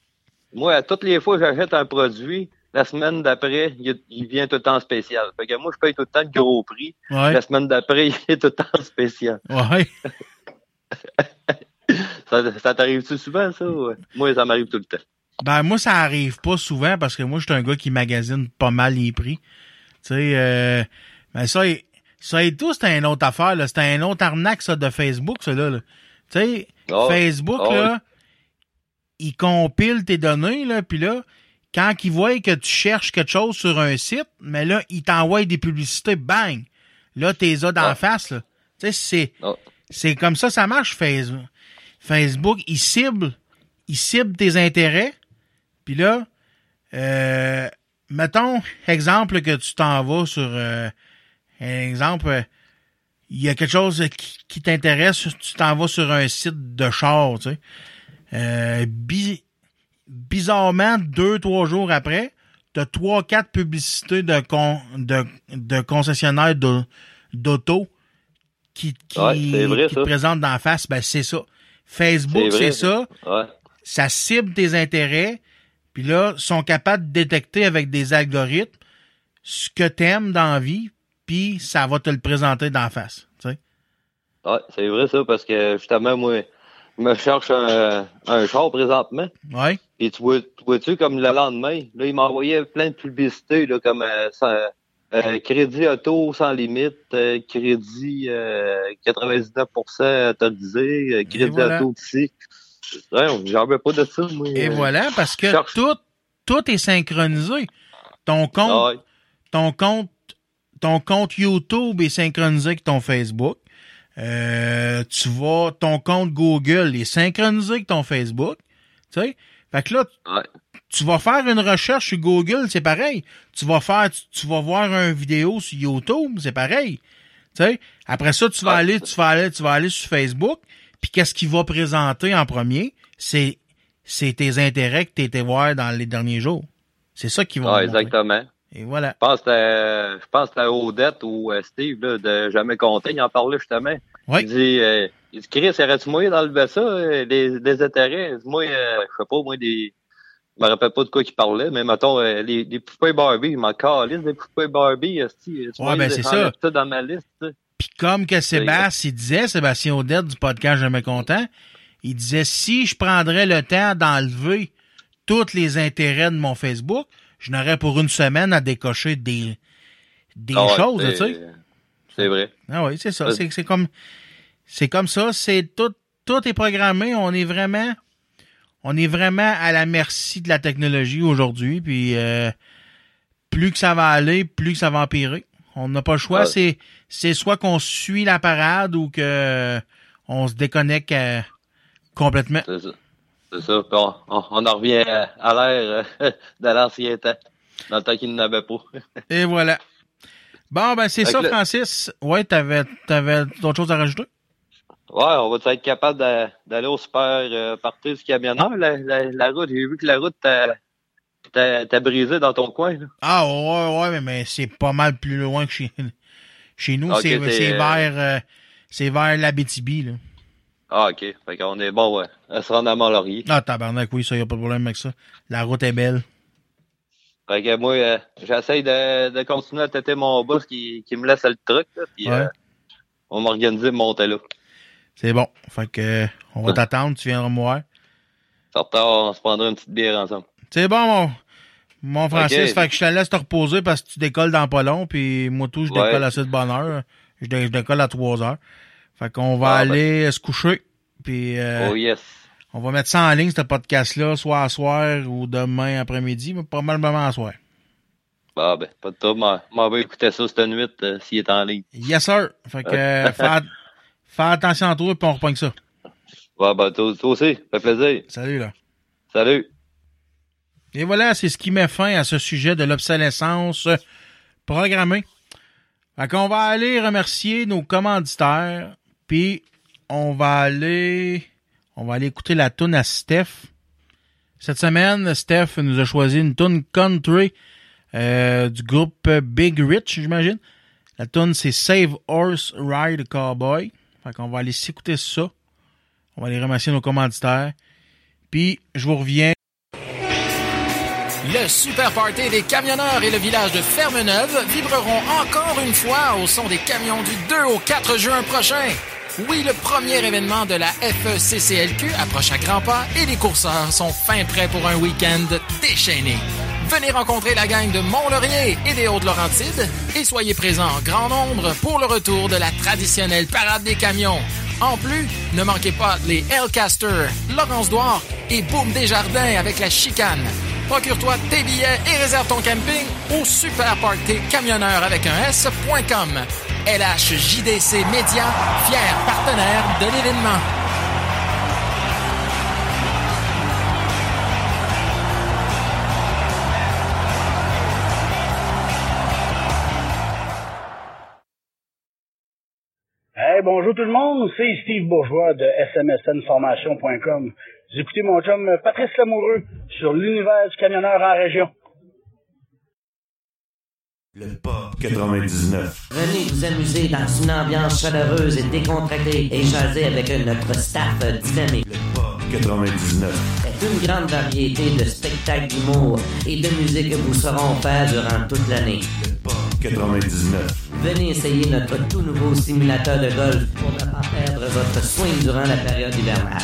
Moi, à toutes les fois que j'achète un produit, la semaine d'après, il, il vient tout le temps spécial. Fait que moi, je paye tout le temps le gros prix. Ouais. La semaine d'après, il est tout le temps spécial. Ouais. Ça, ça t'arrive-tu souvent, ça? ouais? Moi, ça m'arrive tout le temps. Ben, moi, ça arrive pas souvent parce que moi, je suis un gars qui magasine pas mal les prix. Tu sais, euh, ben ça, ça et tout, c'est une autre affaire, là. C'est un autre arnaque, ça, de Facebook, ça, là. là. Tu sais, Ah, Facebook, ah, là, il compile tes données, là, puis là, quand il voit que tu cherches quelque chose sur un site, mais là, il t'envoie des publicités, bang! Là, t'es as d'en face, là. Tu sais, c'est, Ah. c'est comme ça ça marche Facebook. Facebook, il cible, il cible tes intérêts. Puis là, euh, mettons, exemple que tu t'en vas sur, euh, un exemple, euh, il y a quelque chose qui, qui t'intéresse, tu t'en vas sur un site de char, tu sais. Euh, bi- bizarrement, deux, trois jours après, t'as trois, quatre publicités de, con, de, de concessionnaires d'au- d'auto qui, qui, Ouais, c'est vrai, qui te présentent d'en face. Ben, c'est ça. Facebook, c'est ça. Ouais. Ça cible tes intérêts. Puis là, sont capables de détecter avec des algorithmes ce que t'aimes dans la vie, puis ça va te le présenter d'en face. tu sais. Ouais, c'est vrai ça, parce que justement, moi, je me cherche un, un char présentement. Ouais. Et tu vois, tu vois-tu, comme le lendemain, là, il m'envoyait plein de publicités, là, comme euh, euh, crédit auto sans limite, euh, crédit euh, 99% autorisé, crédit voilà. auto ici. Ouais, j'en veux pas de ça, moi. Et voilà, parce que cherche. tout, tout est synchronisé. Ton compte, ouais. ton compte, ton compte YouTube est synchronisé avec ton Facebook. Euh, tu vas, ton compte Google est synchronisé avec ton Facebook. Tu sais? Fait que là, Ouais. tu vas faire une recherche sur Google, c'est pareil. Tu vas faire, tu, tu vas voir une vidéo sur YouTube, c'est pareil. Tu sais? Après ça, tu vas Ouais. aller, tu vas aller, tu vas aller sur Facebook. Puis qu'est-ce qu'il va présenter en premier? C'est, c'est tes intérêts que tu été voir dans les derniers jours. C'est ça qu'ils vont Ouais, exactement. Et voilà. Je pense que c'était- je pense c'était Odette ou euh, Steve là, de Jamais Compter. Il en parlait justement. Oui. Il dit, euh, il dit Chris, aurais-tu moyen d'enlever ça, euh, les, les intérêts? Moi, euh, je sais pas, moi, des. Je me rappelle pas de quoi il parlait, mais mettons, euh, les, les poupées Barbie, il m'en calisse des poupées Barbie, esti. Ouais, ben, c'est ça. ça dans ma liste. Puis comme que Sébastien il disait, Sébastien Audette du podcast Jamais Content, il disait si je prendrais le temps d'enlever tous les intérêts de mon Facebook, je n'aurais pour une semaine à décocher des, des Ah ouais, choses, c'est- tu sais. C'est vrai. Ah oui, c'est ça. Ouais. C'est, comme c'est comme ça. C'est tout, tout est programmé. On est vraiment on est vraiment à la merci de la technologie aujourd'hui. Puis euh, plus que ça va aller, plus que ça va empirer. On n'a pas le choix. Ouais. C'est c'est soit qu'on suit la parade ou que on se déconnecte euh, complètement. C'est ça. C'est ça. Puis on, on, on en revient à, l'ère euh, de l'ancien temps. Dans le temps qu'il n'avait pas. Et voilà. Bon, ben c'est ça, Francis. Ouais, t'avais t'avais d'autres choses à rajouter? Ouais, on va être capable d'a- d'aller au super euh, partir du camionneur. La, la, la route, j'ai vu que la route t'a, brisé dans ton coin. Là. Ah ouais, ouais, mais, mais c'est pas mal plus loin que chez, chez nous. C'est euh, vers euh, c'est vers l'Abitibi, là. Ah, OK. Fait qu'on est bon, ouais. Elle se rend à Mont-Laurier. Ah, tabarnak, oui, ça, y a pas de problème avec ça. La route est belle. Fait que moi, euh, j'essaye de, de continuer à têter mon boss qui, qui me laisse le truc. Là, puis Ouais. euh, on m'a organisé de monter là. C'est bon. Fait que, euh, on va t'attendre, tu viendras me voir. Certain, on se prendra une petite bière ensemble. C'est bon, mon, mon Francis. Fait que je te laisse te reposer parce que tu décolles dans pas long, puis moi tout, je Ouais. décolle assez de bonne heure. Je, dé- je décolle à 3 heures. Fait qu'on va Ah, ben. aller se coucher, puis euh, oh yes. on va mettre ça en ligne, ce podcast-là, soit à soir ou demain après-midi, mais probablement à soir. Ah ben, pas de trouble. M'en va écouter ça cette nuit euh, s'il est en ligne. Yes, sir. Fait que, euh, fais, at- fais attention à toi, puis on reprend ça. Ouais, ben, toi, toi aussi. Fait plaisir. Salut, là. Salut. Et voilà, c'est ce qui met fin à ce sujet de l'obsolescence programmée. Fait qu'on va aller remercier nos commanditaires, puis on va aller on va aller écouter la tune à Steph. Cette semaine, Steph nous a choisi une tune country euh, du groupe Big Rich, j'imagine. La tune c'est Save Horse Ride Cowboy. Fait qu'on va aller s'écouter ça. On va aller remercier nos commanditaires. Puis je vous reviens Le Super Party des camionneurs et le village de Fermeneuve vibreront encore une fois au son des camions du 2 au 4 juin prochain. Oui, le premier événement de la FECCLQ approche à grands pas et les courseurs sont fin prêts pour un week-end déchaîné. Venez rencontrer la gang de Mont-Laurier et des Hautes-Laurentides et soyez présents en grand nombre pour le retour de la traditionnelle parade des camions. En plus, ne manquez pas les Hellcaster, Laurence Douard et Boom Desjardins avec la chicane. Procure-toi tes billets et réserve ton camping au Super Party Camionneur avec un S.com. LHJDC Média, fier partenaire de l'événement. Hey, bonjour tout le monde, c'est Steve Bourgeois de smsnformation.com. Vous écoutez mon chum Patrice Lamoureux sur l'univers du camionneur en région. Le Pop 99. Venez vous amuser dans une ambiance chaleureuse et décontractée et jaser avec notre staff dynamique. Le Pop 99. C'est une grande variété de spectacles d'humour et de musique que vous saurons faire durant toute l'année. Le Pop 99. Venez essayer notre tout nouveau simulateur de golf pour ne pas perdre votre swing durant la période hivernale.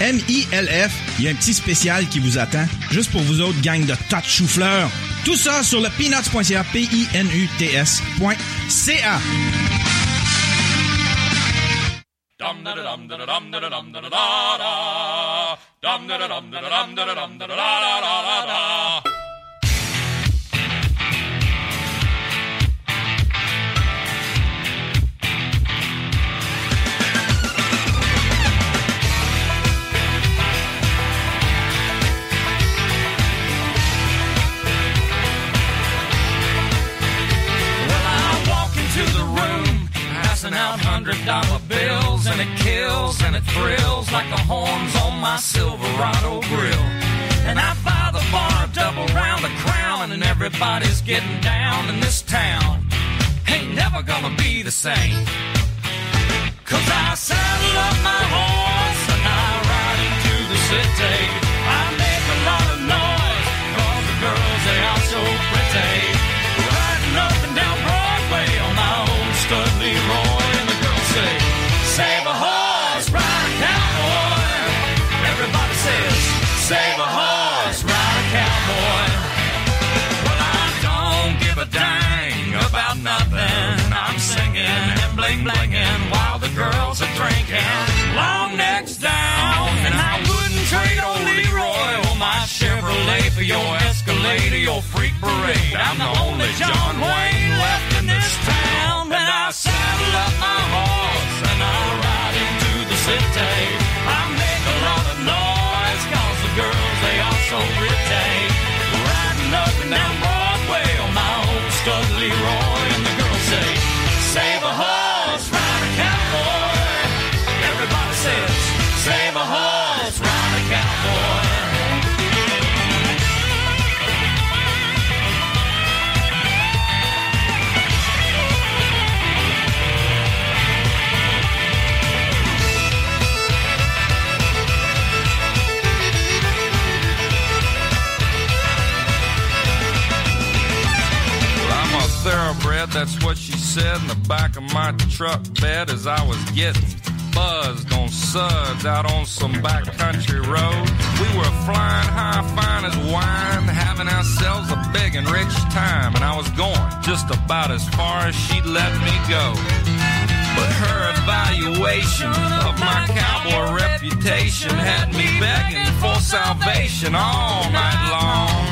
M-I-L-F. Il y a un petit spécial qui vous attend, juste pour vous autres, gang de tas de chou-fleurs. Tout ça sur le peanuts.ca, P-I-N-U-T-S.ca. passing out hundred dollar bills, and it kills and it thrills like the horns on my Silverado grill. And I buy the bar double round the crown, and everybody's getting down in this town. Ain't never gonna be the same. Cause I saddle up my horse and I ride into the city. Your Escalade your freak parade. I'm the only John Wayne the back of my truck bed as I was getting buzzed on suds out on some backcountry road. We were flying high, fine as wine, having ourselves a big and rich time, and I was going just about as far as she'd let me go. But her evaluation of my cowboy reputation had me begging for salvation all night long.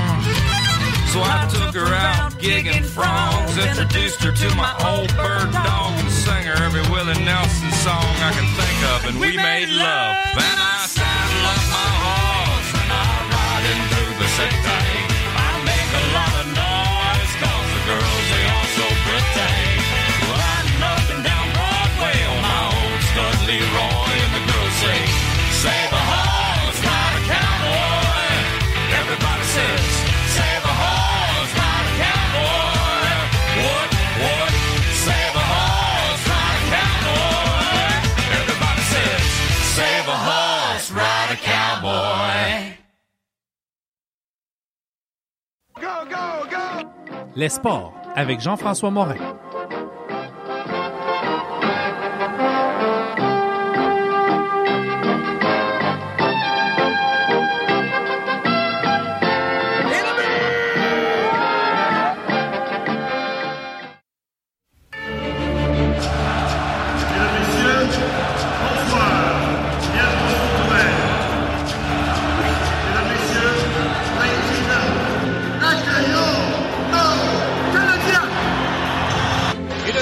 So I took her out gigging frogs, introduced her to my old bird dog, and sang her every Willie Nelson song I can think of, and we made love. And I saddle up my horse and I ride into the city. Les sports avec Jean-François Morin.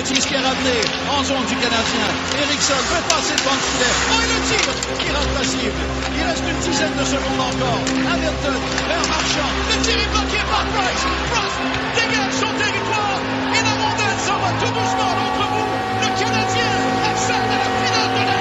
Tir qui est raté en zone du Canadien. Eriksson peut passer devant le filet. Oh, et le tir qui rate la. Il reste une dizaine de secondes encore. Hamilton vers Marchand. Le tir est bloqué par Price. Price dégage son territoire. Et la rondelle s'en va tout doucement contre vous. Le Canadien accède à la finale de l'Est.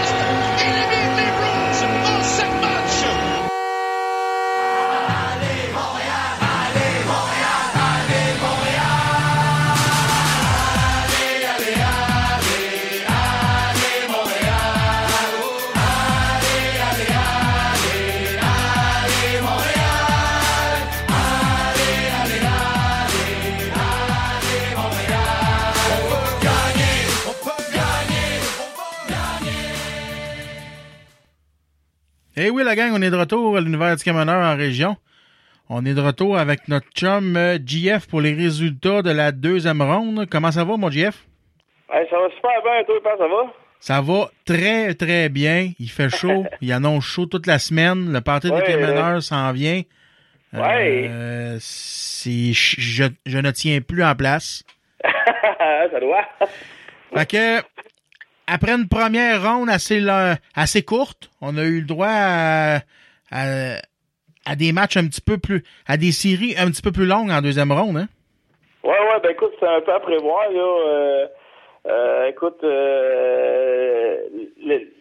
Eh oui, la gang, on est de retour à l'univers du camionneur en région. On est de retour avec notre chum euh, JF pour les résultats de la deuxième ronde. Comment ça va, mon JF? Hey, ça va super bien, toi, comment ça va? Ça va très, très bien. Il fait chaud. Il annonce chaud toute la semaine. Le party Ouais, des camionneurs s'en vient. Ouais. Euh, je, je ne tiens plus en place. ça doit. Fait que, après une première ronde assez, assez courte, on a eu le droit à, à, à des matchs un petit peu plus, à des séries un petit peu plus longues en deuxième ronde, hein? Ouais, ouais, ben écoute, c'est un peu à prévoir, là. Euh, euh, écoute, euh,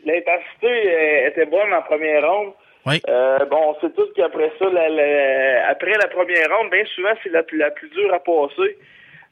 l'intensité était bonne en première ronde. Oui. Euh, bon, on sait tous qu'après ça, la- la- après la première ronde, bien souvent, c'est la, plus- la plus dure à passer.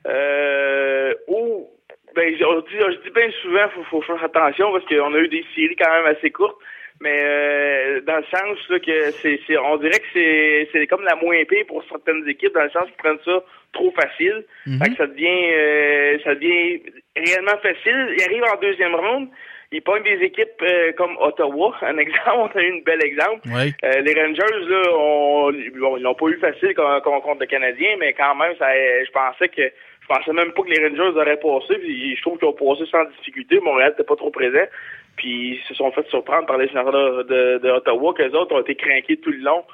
Euh, ou, ben, je, on dit, je dis bien souvent, faut, faut faire attention parce qu'on a eu des séries quand même assez courtes. Mais euh, dans le sens là, que c'est, c'est, on dirait que c'est, c'est comme la moins pire pour certaines équipes, dans le sens qu'ils prennent ça trop facile. Fait que ça devient, euh, ça devient réellement facile. Ils arrivent en deuxième ronde. Ils pognent des équipes euh, comme Ottawa, un exemple, on a eu un bel exemple. Oui. Euh, les Rangers, là, on, bon, ils l'ont pas eu facile con- con- contre le Canadien, mais quand même, ça, je pensais que je pensais même pas que les Rangers auraient passé. Puis je trouve qu'ils ont passé sans difficulté. Montréal n'était pas trop présent. Puis ils se sont fait surprendre par les sénateurs de, Ottawa, qu'eux autres ont été craqués tout le long.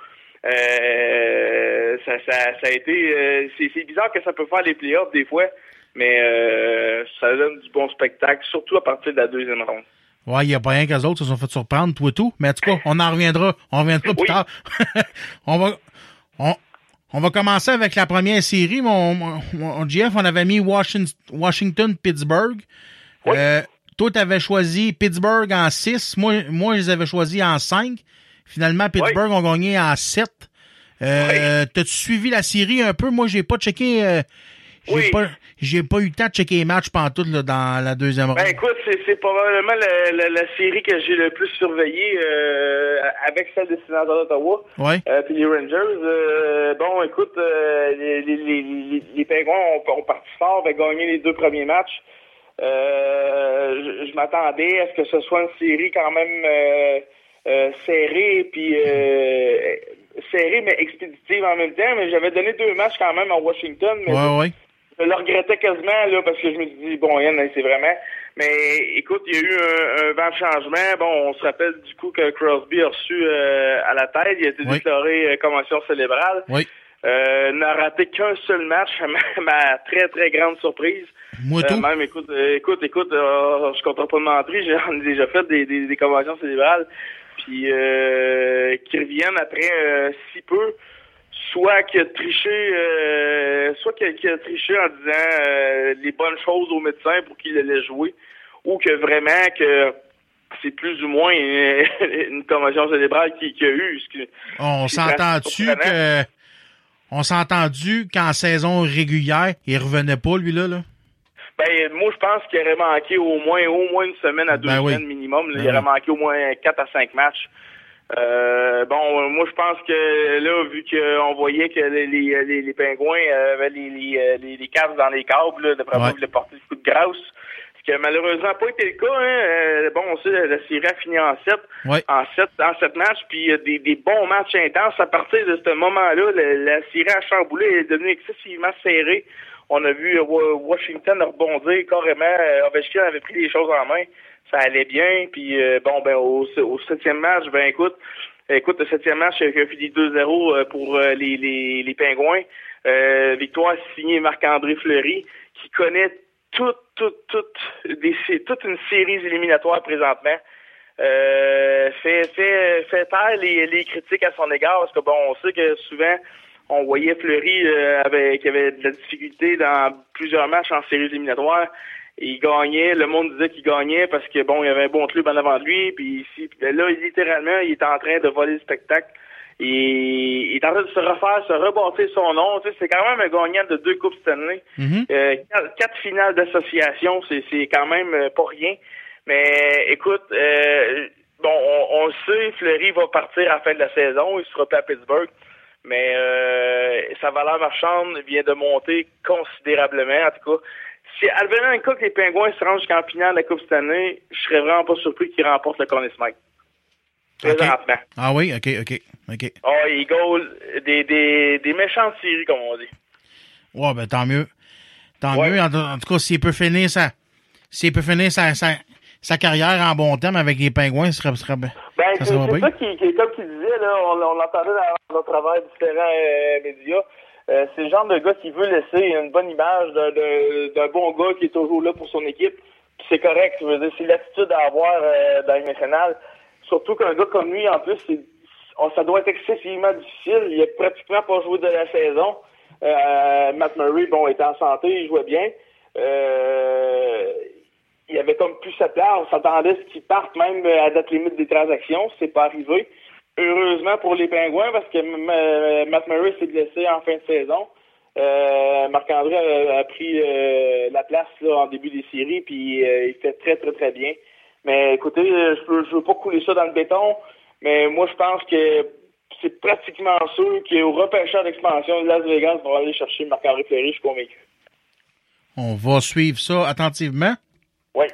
Euh, ça, ça, ça a été. euh, c'est, bizarre que ça peut faire les playoffs des fois, mais euh, ça donne du bon spectacle, surtout à partir de la deuxième ronde. Ouais, il n'y a pas rien qu'eux autres se sont fait surprendre, tout et tout. Mais en tout cas, on en reviendra. On reviendra plus tard. on va, on, on va commencer avec la première série. Mon, mon, mon GF, on avait mis Washington, Washington Pittsburgh. Euh, toi, tu avais choisi Pittsburgh en 6. Moi, moi, je les avais choisis en 5. Finalement, Pittsburgh ont gagné en 7. Euh, T'as-tu suivi la série un peu? Moi, j'ai pas checké. euh, j'ai pas, j'ai pas eu le temps de checker les matchs pantoute là, dans la deuxième ronde. Ben écoute, c'est, c'est probablement la, la, la série que j'ai le plus surveillée euh, avec celle des sénateurs d'Ottawa. Ouais. Euh, puis les Rangers, euh, bon, écoute, euh, les, les, ont, ont parti fort, avaient gagné les deux premiers matchs. Je, je m'attendais à ce que ce soit une série quand même serrée, puis serrée mais expéditive en même temps. Mais j'avais donné deux matchs quand même à Washington. Mais Ouais, ouais. Je le regrettais quasiment là parce que je me suis dit bon Yann c'est vraiment. Mais écoute il y a eu un, un vent de changement. Bon on se rappelle du coup que Crosby a reçu euh, à la tête. Il a été Oui. déclaré euh, commotion cérébrale. Oui. euh, n'a raté qu'un seul match à ma, très très grande surprise. Moi, Euh, tout. même écoute euh, écoute écoute euh, je compterai pas de mentir j'en ai déjà fait des, des, des conventions cérébrales. Puis euh, qui reviennent après euh, si peu soit qu'il a triché, euh, soit qu'il a triché en disant euh, les bonnes choses au médecin pour qu'il allait jouer, ou que vraiment que c'est plus ou moins une, une commotion cérébrale qu'il a eu. ce qui- On s'entend-tu que. On qu'en saison régulière, il revenait pas, lui, là, là? Ben, moi, je pense qu'il aurait manqué au moins au moins une semaine à deux Ben oui. semaines minimum. là. Ben il aurait oui. manqué au moins quatre à cinq matchs. Euh, bon, moi je pense que là, vu qu'on voyait que les, les, les, les pingouins avaient les, les, les, les caves dans les câbles, là, d'après moi, Ouais. ils le coup de grâce. Ce qui a malheureusement pas été le cas. Hein. Euh, bon, on sait, la, série a fini en 7. Ouais. En 7 en sept matchs, puis euh, des, des bons matchs intenses. À partir de ce moment-là, la, la série a chamboulé et est devenue excessivement serrée. On a vu euh, Wa- Washington rebondir carrément. Euh, Ovechkin avait pris les choses en main. Ça allait bien. Puis euh, bon, ben au, au septième match, ben écoute, écoute, le septième match euh, qui a fini 2-0 euh, pour euh, les, les, les Pingouins. Euh, victoire signée Marc-André Fleury, qui connaît toute, toute, toute, des, toute une série éliminatoire présentement. Euh, fait, fait, fait taire les, les critiques à son égard, parce que bon, on sait que souvent, on voyait Fleury euh, avec, qui avait de la difficulté dans plusieurs matchs en séries éliminatoires. Il gagnait, le monde disait qu'il gagnait parce que bon, il y avait un bon club en avant de lui, puis ici, puis là, littéralement, il est en train de voler le spectacle. Il, il est en train de se refaire, se rebâtir son nom. Tu sais, c'est quand même un gagnant de deux coupes Stanley. Mhm. Euh, quatre, quatre finales d'association, c'est, quand même euh, pas rien. Mais écoute, euh, bon, on, on sait, Fleury va partir à la fin de la saison, il sera pas à Pittsburgh. Mais euh, sa valeur marchande vient de monter considérablement. En tout cas, si advenant un cas que les Pingouins se rendent jusqu'en finale de la Coupe cette année, je serais vraiment pas surpris qu'ils remportent le Conn Smythe. Présentement. Ah oui, ok, ok, ok. Oh, ils goal des, des, des méchantes séries, comme on dit. Ouais, ben tant mieux. Tant mieux. En, en tout cas, s'il peut finir sa, s'il peut finir sa, sa, sa carrière en bon terme avec les pingouins, ce serait, serait bien. Ben, ça c'est serait c'est bien. ça qui, qui- comme tu disais, là, on, on l'entendait dans notre travail différents euh, médias. Euh, c'est le genre de gars qui veut laisser une bonne image d'un- bon gars qui est toujours là pour son équipe. C'est correct, veux dire, c'est l'attitude à avoir euh, dans le national. Surtout qu'un gars comme lui, en plus, ça doit être excessivement difficile. Il a pratiquement pas joué de la saison. Euh, Matt Murray, bon, était en santé, il jouait bien. Euh, il avait comme plus sa place. On s'attendait à ce qu'il parte même à date limite des transactions. C'est pas arrivé. Heureusement pour les Pingouins, parce que Matt Murray s'est blessé en fin de saison. Euh, Marc-André a, a pris euh, la place là, en début des séries, puis euh, il fait très, très, très bien. Mais écoutez, je je veux pas couler ça dans le béton, mais moi, je pense que c'est pratiquement sûr qu'au repêcheur d'expansion de Las Vegas va aller chercher Marc-André Fleury, je suis convaincu. On va suivre ça attentivement. Oui.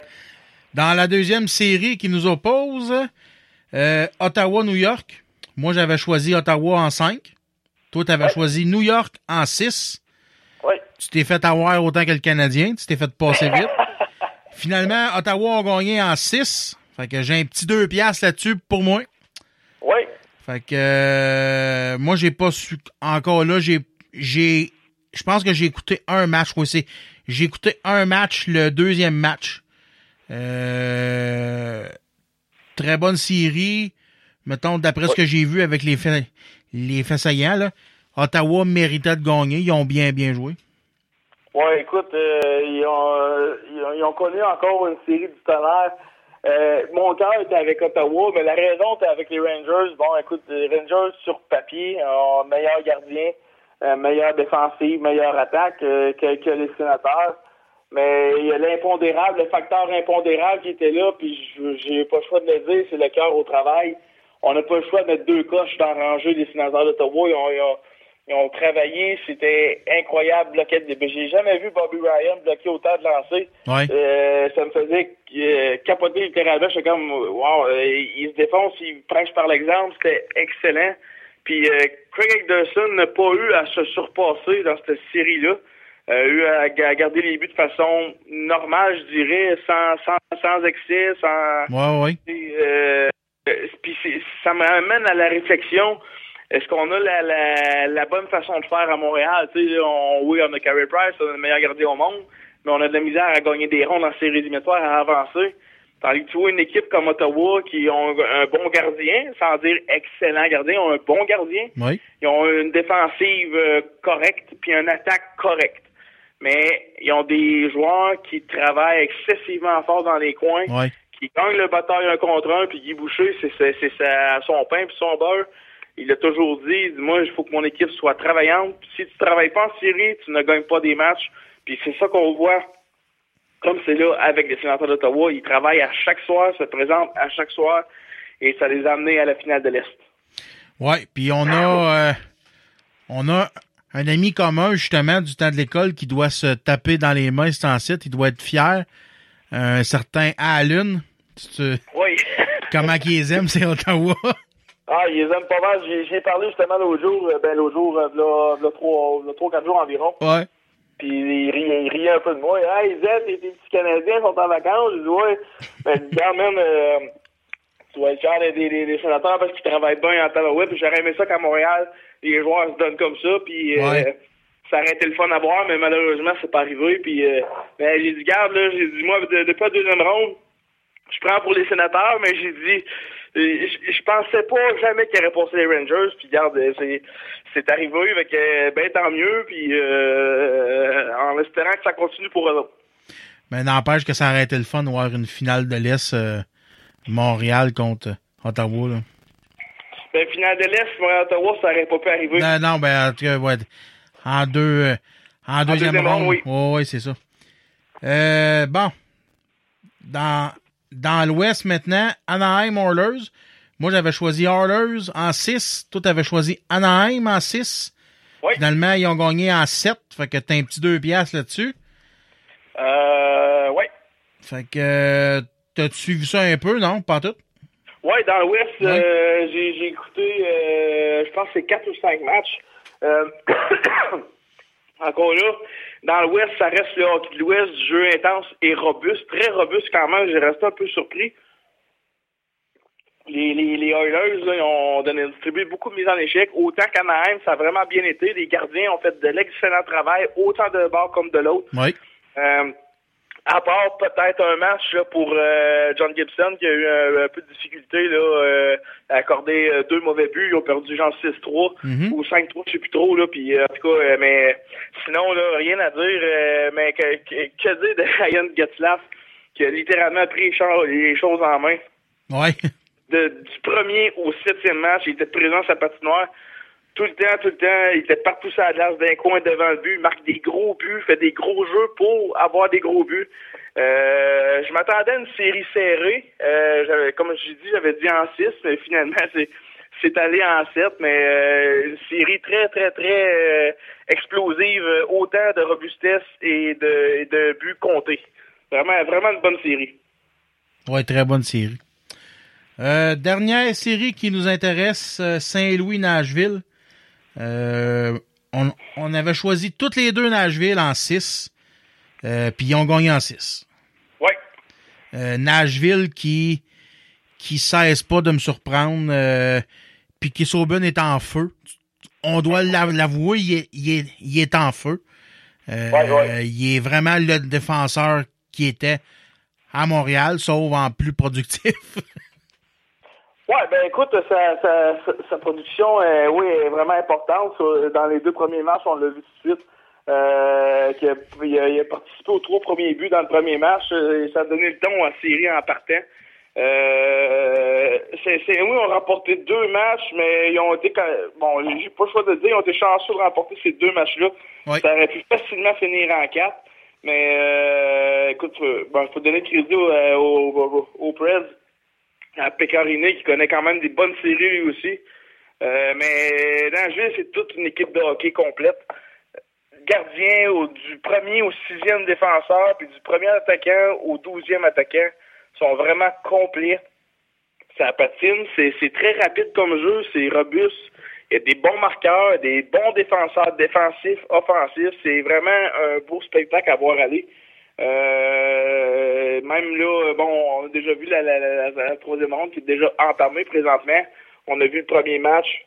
Dans la deuxième série qui nous oppose, euh, Ottawa-New York. Moi, j'avais choisi Ottawa en 5. Toi, tu avais choisi New York en 6. Oui. Tu t'es fait avoir autant que le Canadien. Tu t'es fait passer vite. Finalement, Ottawa a gagné en 6. Fait que j'ai un petit 2 piastres là-dessus pour moi. Oui. Fait que euh, moi j'ai pas su encore là j'ai j'ai je pense que j'ai écouté un match oui, c'est j'ai écouté un match le deuxième match. Euh, très bonne série mettons d'après ce que j'ai vu avec les faits les faits saillants là. Ottawa méritait de gagner, ils ont bien bien joué. Ouais, écoute, euh, ils, ont, euh, ils, ont, ils ont connu encore une série du tonnerre. Euh, mon cœur était avec Ottawa, mais la raison était avec les Rangers. Bon, écoute, les Rangers sur papier ont meilleur gardien, meilleure défensive, meilleure attaque que, que les sénateurs. Mais il y a l'impondérable, le facteur impondérable qui était là, puis je- j'ai pas le choix de le dire, c'est le cœur au travail. On n'a pas le choix de mettre deux coches dans rangée des sénateurs d'Ottawa. Ils ont, ils ont- ils ont travaillé, c'était incroyable. Bloqué de... J'ai jamais vu Bobby Ryan bloquer autant de lancers. Ouais. Euh, ça me faisait euh, capoter littéralement. J'étais comme, wow, euh, il se défonce, il prêche par l'exemple. C'était excellent. Puis euh, Craig Anderson n'a pas eu à se surpasser dans cette série-là. Euh, eu à, à garder les buts de façon normale, je dirais, sans, sans, sans excès, sans... Ouais ouais. Euh, euh, puis c'est- ça m'amène à la réflexion. Est-ce qu'on a la, la, la bonne façon de faire à Montréal? Tu sais, on, oui, on a Carey Price, on a le meilleur gardien au monde, mais on a de la misère à gagner des rondes en séries éliminatoires, à avancer. Tandis que tu vois une équipe comme Ottawa qui ont un bon gardien, sans dire excellent gardien, ont un bon gardien. Oui. Ils ont une défensive euh, correcte, puis une attaque correcte. Mais ils ont des joueurs qui travaillent excessivement fort dans les coins Ouais. qui gagne le bataille un contre un, puis Guy Boucher, c'est son pain puis son beurre. Il a toujours dit, moi, il faut que mon équipe soit travaillante. Puis si tu travailles pas en série, tu ne gagnes pas des matchs. Puis c'est ça qu'on voit, comme c'est là avec les sénateurs d'Ottawa. Ils travaillent à chaque soir, se présentent à chaque soir. et ça les a amenés à la finale de l'Est. Ouais, puis on a euh, on a un ami commun justement du temps de l'école qui doit se taper dans les mains c'est en site, il doit être fier. Un certain Allen, tu Oui. comment qu'ils les aiment, c'est Ottawa. Ah, ils les aiment pas mal. J'ai parlé justement l'autre jour, euh, ben l'autre jour, euh, là, trois, quatre jours environ. Ouais. Puis il riait, il riait un peu de moi. Hey, tes tes petits Canadiens sont en vacances. Je dis, ouais. Ben, quand même, euh, tu être cher des, des, sénateurs parce qu'ils travaillent bien en Tabarouette. Puis j'aurais aimé ça qu'à Montréal, les joueurs se donnent comme ça. Puis euh, ça aurait été le fun à voir, mais malheureusement, c'est pas arrivé. Puis euh, ben, j'ai dit, garde, là, j'ai dit, moi, de- depuis la deuxième ronde, je prends pour les sénateurs, mais j'ai dit, euh, je, je pensais pas jamais qu'ils auraient passé les Rangers. Puis garde, c'est, c'est arrivé, que, ben tant mieux. Puis euh, en espérant que ça continue pour eux autres. Mais n'empêche que ça aurait été le fun de voir une finale de l'Est Montréal contre Ottawa. Là. Ben, finale de l'Est, Montréal-Ottawa, ça aurait pas pu arriver. Non, non, ben en tout cas, ouais, en deux euh, en deuxième deuxième ronde. oui. Ouais, c'est ça. Euh, bon. Dans dans l'Ouest maintenant, Anaheim Oilers. Moi, j'avais choisi Oilers en 6. Toi, t'avais choisi Anaheim en 6. Finalement, ils ont gagné en 7. Fait que t'as un petit 2 piastres là-dessus. Euh, ouais. Fait que t'as-tu suivi ça un peu, non? Pas tout? Ouais, dans l'Ouest, euh, j'ai, écouté, euh, je pense que c'est quatre ou cinq matchs. Euh, encore là, dans l'Ouest, ça reste le hockey de l'Ouest, du jeu intense et robuste, très robuste quand même. J'ai resté un peu surpris. Les, les, les Oilers, là, ont donné, distribué beaucoup de mises en échec. Autant qu'Anaheim, ça a vraiment bien été. Les gardiens ont fait de l'excellent travail, autant de bord comme de l'autre. Oui. À part peut-être un match là, pour euh, John Gibson qui a eu un, un peu de difficulté là, euh, à accorder euh, deux mauvais buts. Ils ont perdu genre 6-3 Mhm. ou 5-3, je sais plus trop. Là, puis, euh, en tout cas, euh, mais sinon, là, rien à dire. euh, mais que, que, que dire de Ryan Getzlaff qui a littéralement pris les cho- les choses en main. Ouais. De, du premier au septième match, il était présent sur sa patinoire. Tout le temps, tout le temps, il était partout sur la glace, d'un coin devant le but, il marque des gros buts, fait des gros jeux pour avoir des gros buts. Euh, je m'attendais à une série serrée. Euh, comme je dit, j'avais dit en 6, mais finalement, c'est c'est allé en 7, mais euh, une série très, très, très euh, explosive, autant de robustesse et de, et de buts comptés. Vraiment, vraiment une bonne série. Ouais, très bonne série. Euh, dernière série qui nous intéresse, euh, Saint-Louis-Nashville. Euh, on, on avait choisi toutes les deux Nashville en 6. Euh, puis ils ont gagné en 6. Ouais. Euh, Nashville qui qui cesse pas de me surprendre. Euh, puis qui Sauben est en feu. On doit l'av- l'avouer, il est, il, est, il est en feu. Euh, Ouais, ouais. Il est vraiment le défenseur qui était à Montréal, sauf en plus productif. Ouais, ben écoute, sa, sa, sa, sa production, euh, oui, est vraiment importante. Dans les deux premiers matchs, on l'a vu tout de suite. Euh, qu'il a- il, a, il a participé aux trois premiers buts dans le premier match. euh, et ça a donné le ton à la série en partant. Euh, c'est, c'est, oui, on a remporté deux matchs, mais ils ont été, quand- bon, j'ai pas le choix de le dire, ils ont été chanceux de remporter ces deux matchs-là. Ça aurait pu facilement finir en quatre. Mais, euh, écoute, euh, bon, faut donner crédit au, euh, au, au, au Preds à Pecorine qui connaît quand même des bonnes séries lui aussi. Euh, mais Nashville, c'est toute une équipe de hockey complète. Gardien au, du premier au sixième défenseur, puis du premier attaquant au douzième attaquant sont vraiment complets. Ça patine, c'est très rapide comme jeu, c'est robuste. Il y a des bons marqueurs, des bons défenseurs défensifs, offensifs. C'est vraiment un beau spectacle à voir aller. Euh, même là, bon, on a déjà vu la, la, la, la- troisième ronde qui est déjà entamée présentement. On a vu le premier match.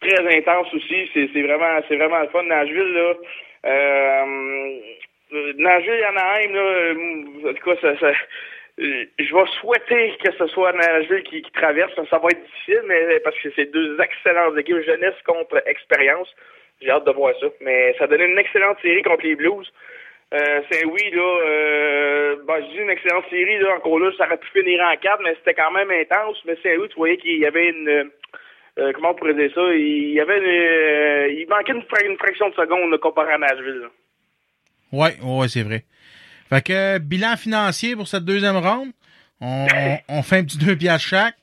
Très intense aussi. C'est vraiment c'est vraiment le fun. Nashville, là. Euh, euh, Nashville Anaheim, là, euh, en tout cas, ça, ça, euh, je vais souhaiter que ce soit Nashville qui, qui traverse. Ça va être difficile, mais parce que c'est deux excellentes équipes, jeunesse contre expérience. J'ai hâte de voir ça. Mais ça donné une excellente série contre les Blues. Euh, Saint-Louis, là, euh, ben, je dis une excellente série, là, encore là, ça aurait pu finir en quatre, mais c'était quand même intense. Mais Saint-Louis, tu voyais qu'il y avait une, euh, comment on pourrait dire ça, il y avait une, euh, il manquait une, fra- une fraction de seconde, là, comparé à Nashville, là. Ouais, ouais, c'est vrai. Fait que bilan financier pour cette deuxième ronde, on, on fait un petit deux piastres chaque.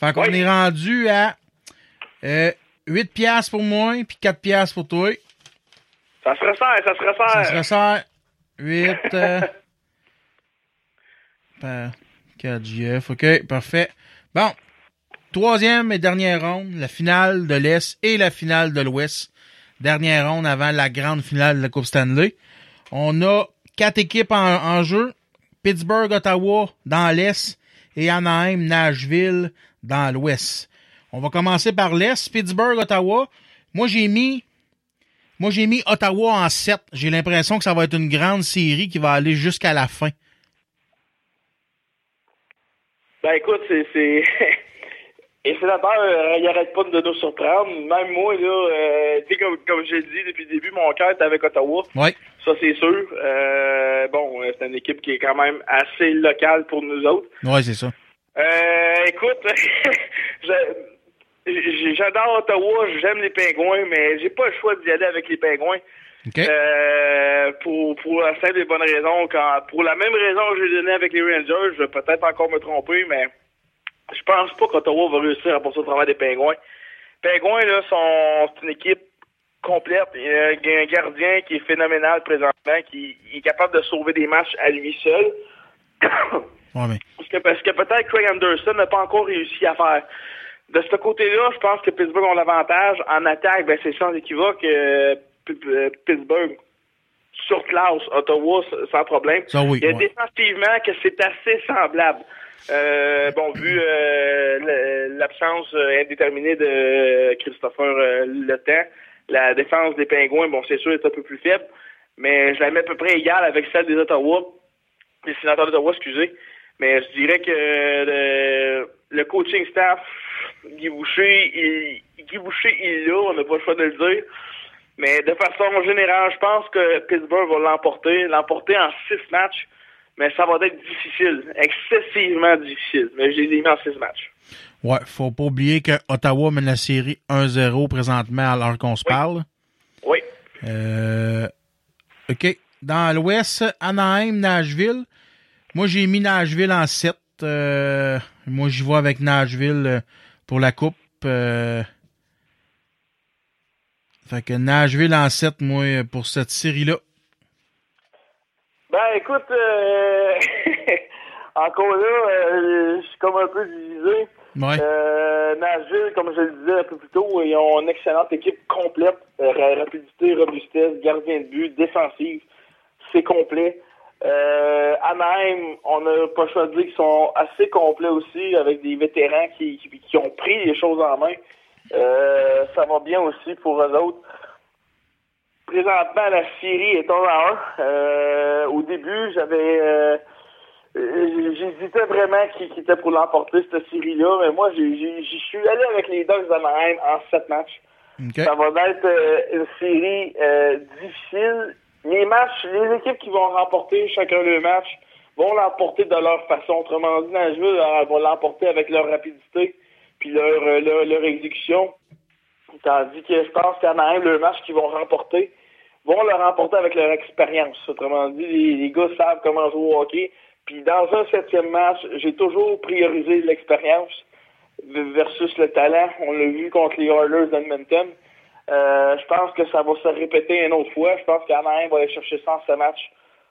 Fait qu'on est rendu à euh, 8 piastres pour moi, puis 4 piastres pour toi. Ça se resserre, ça se resserre. Ça se resserre. 8 euh, par 4 JF. OK, parfait. Bon. Troisième et dernière ronde, la finale de l'Est et la finale de l'Ouest. Dernière ronde avant la grande finale de la Coupe Stanley. On a quatre équipes en, en jeu. Pittsburgh, Ottawa dans l'Est et Anaheim, Nashville dans l'Ouest. On va commencer par l'Est. Pittsburgh, Ottawa. Moi, j'ai mis moi, j'ai mis Ottawa en 7. J'ai l'impression que ça va être une grande série qui va aller jusqu'à la fin. Ben écoute, c'est. Et sénateur, euh, il arrête pas de nous surprendre. Même moi, là, euh, tu sais, comme, comme j'ai dit depuis le début, mon cœur est avec Ottawa. Oui. Ça, c'est sûr. Euh, bon, euh, c'est une équipe qui est quand même assez locale pour nous autres. Ouais, c'est ça. Euh, écoute, je- j'adore Ottawa, j'aime les pingouins, mais j'ai pas le choix d'y aller avec les pingouins. Euh, pour, pour la simple et bonne raison, quand, pour la même raison que j'ai donnée avec les Rangers, je vais peut-être encore me tromper, mais je pense pas qu'Ottawa va réussir à passer au travers des pingouins. Pingouins, là, sont, une équipe complète. Il y a un gardien qui est phénoménal présentement, qui est capable de sauver des matchs à lui seul. Ouais, mais. Parce que, parce que peut-être Craig Anderson n'a pas encore réussi à faire. De ce côté-là, je pense que Pittsburgh ont l'avantage. En attaque, ben, c'est sans équivoque euh, Pittsburgh surclasse Ottawa sans problème. Ça, oui, ouais. défensivement que c'est assez semblable. Euh, bon, vu euh, l'absence euh, indéterminée de Christopher euh, Le Temps, la défense des Pingouins, bon, c'est sûr, est un peu plus faible, mais je la mets à peu près égale avec celle des Ottawa, des sénateurs d'Ottawa, excusez. Mais je dirais que le, le coaching staff, Guy Boucher, il, Guy Boucher, il est là, on n'a pas le choix de le dire. Mais de façon générale, je pense que Pittsburgh va l'emporter, l'emporter en six matchs, mais ça va être difficile, excessivement difficile. Mais je les ai mis en six matchs. Ouais, faut pas oublier que Ottawa mène la série 1-0 présentement à l'heure qu'on se parle. Oui. Euh, OK. Dans l'Ouest, Anaheim, Nashville. Moi, j'ai mis Nashville en 7. Euh, moi, j'y vais avec Nashville euh, pour la Coupe. Euh, fait que Nashville en 7, moi, pour cette série-là. Ben écoute, euh, encore là, euh, je suis comme un peu divisé. Ouais. Euh, Nashville, comme je le disais un peu plus tôt, ils ont une excellente équipe complète. Ra- rapidité, robustesse, gardien de but, défensive. C'est complet. Euh, Anaheim, on n'a pas dire qu'ils sont assez complets aussi, avec des vétérans qui, qui, qui ont pris les choses en main. Euh, ça va bien aussi pour eux autres. Présentement, la série est 1 à 1. Euh, au début, j'avais... euh, euh, J'hésitais vraiment qui, qui était pour l'emporter, cette série-là, mais moi, j'y suis allé avec les Ducks d'Anaheim en 7 matchs. Ça va être euh, une série euh, difficile. Les matchs, les équipes qui vont remporter chacun le match vont l'emporter de leur façon. Autrement dit, Nashville euh, va l'emporter avec leur rapidité puis leur, euh, leur, leur exécution. Tandis que je pense qu'Anaheim, le match qu'ils vont remporter, vont le remporter avec leur expérience. Autrement dit, les, les gars savent comment jouer au hockey. Puis dans un septième match, j'ai toujours priorisé l'expérience versus le talent. On l'a vu contre les Oilers d'Edmonton. Euh, je pense que ça va se répéter une autre fois. Je pense qu'Anaheim va aller chercher ça en ce match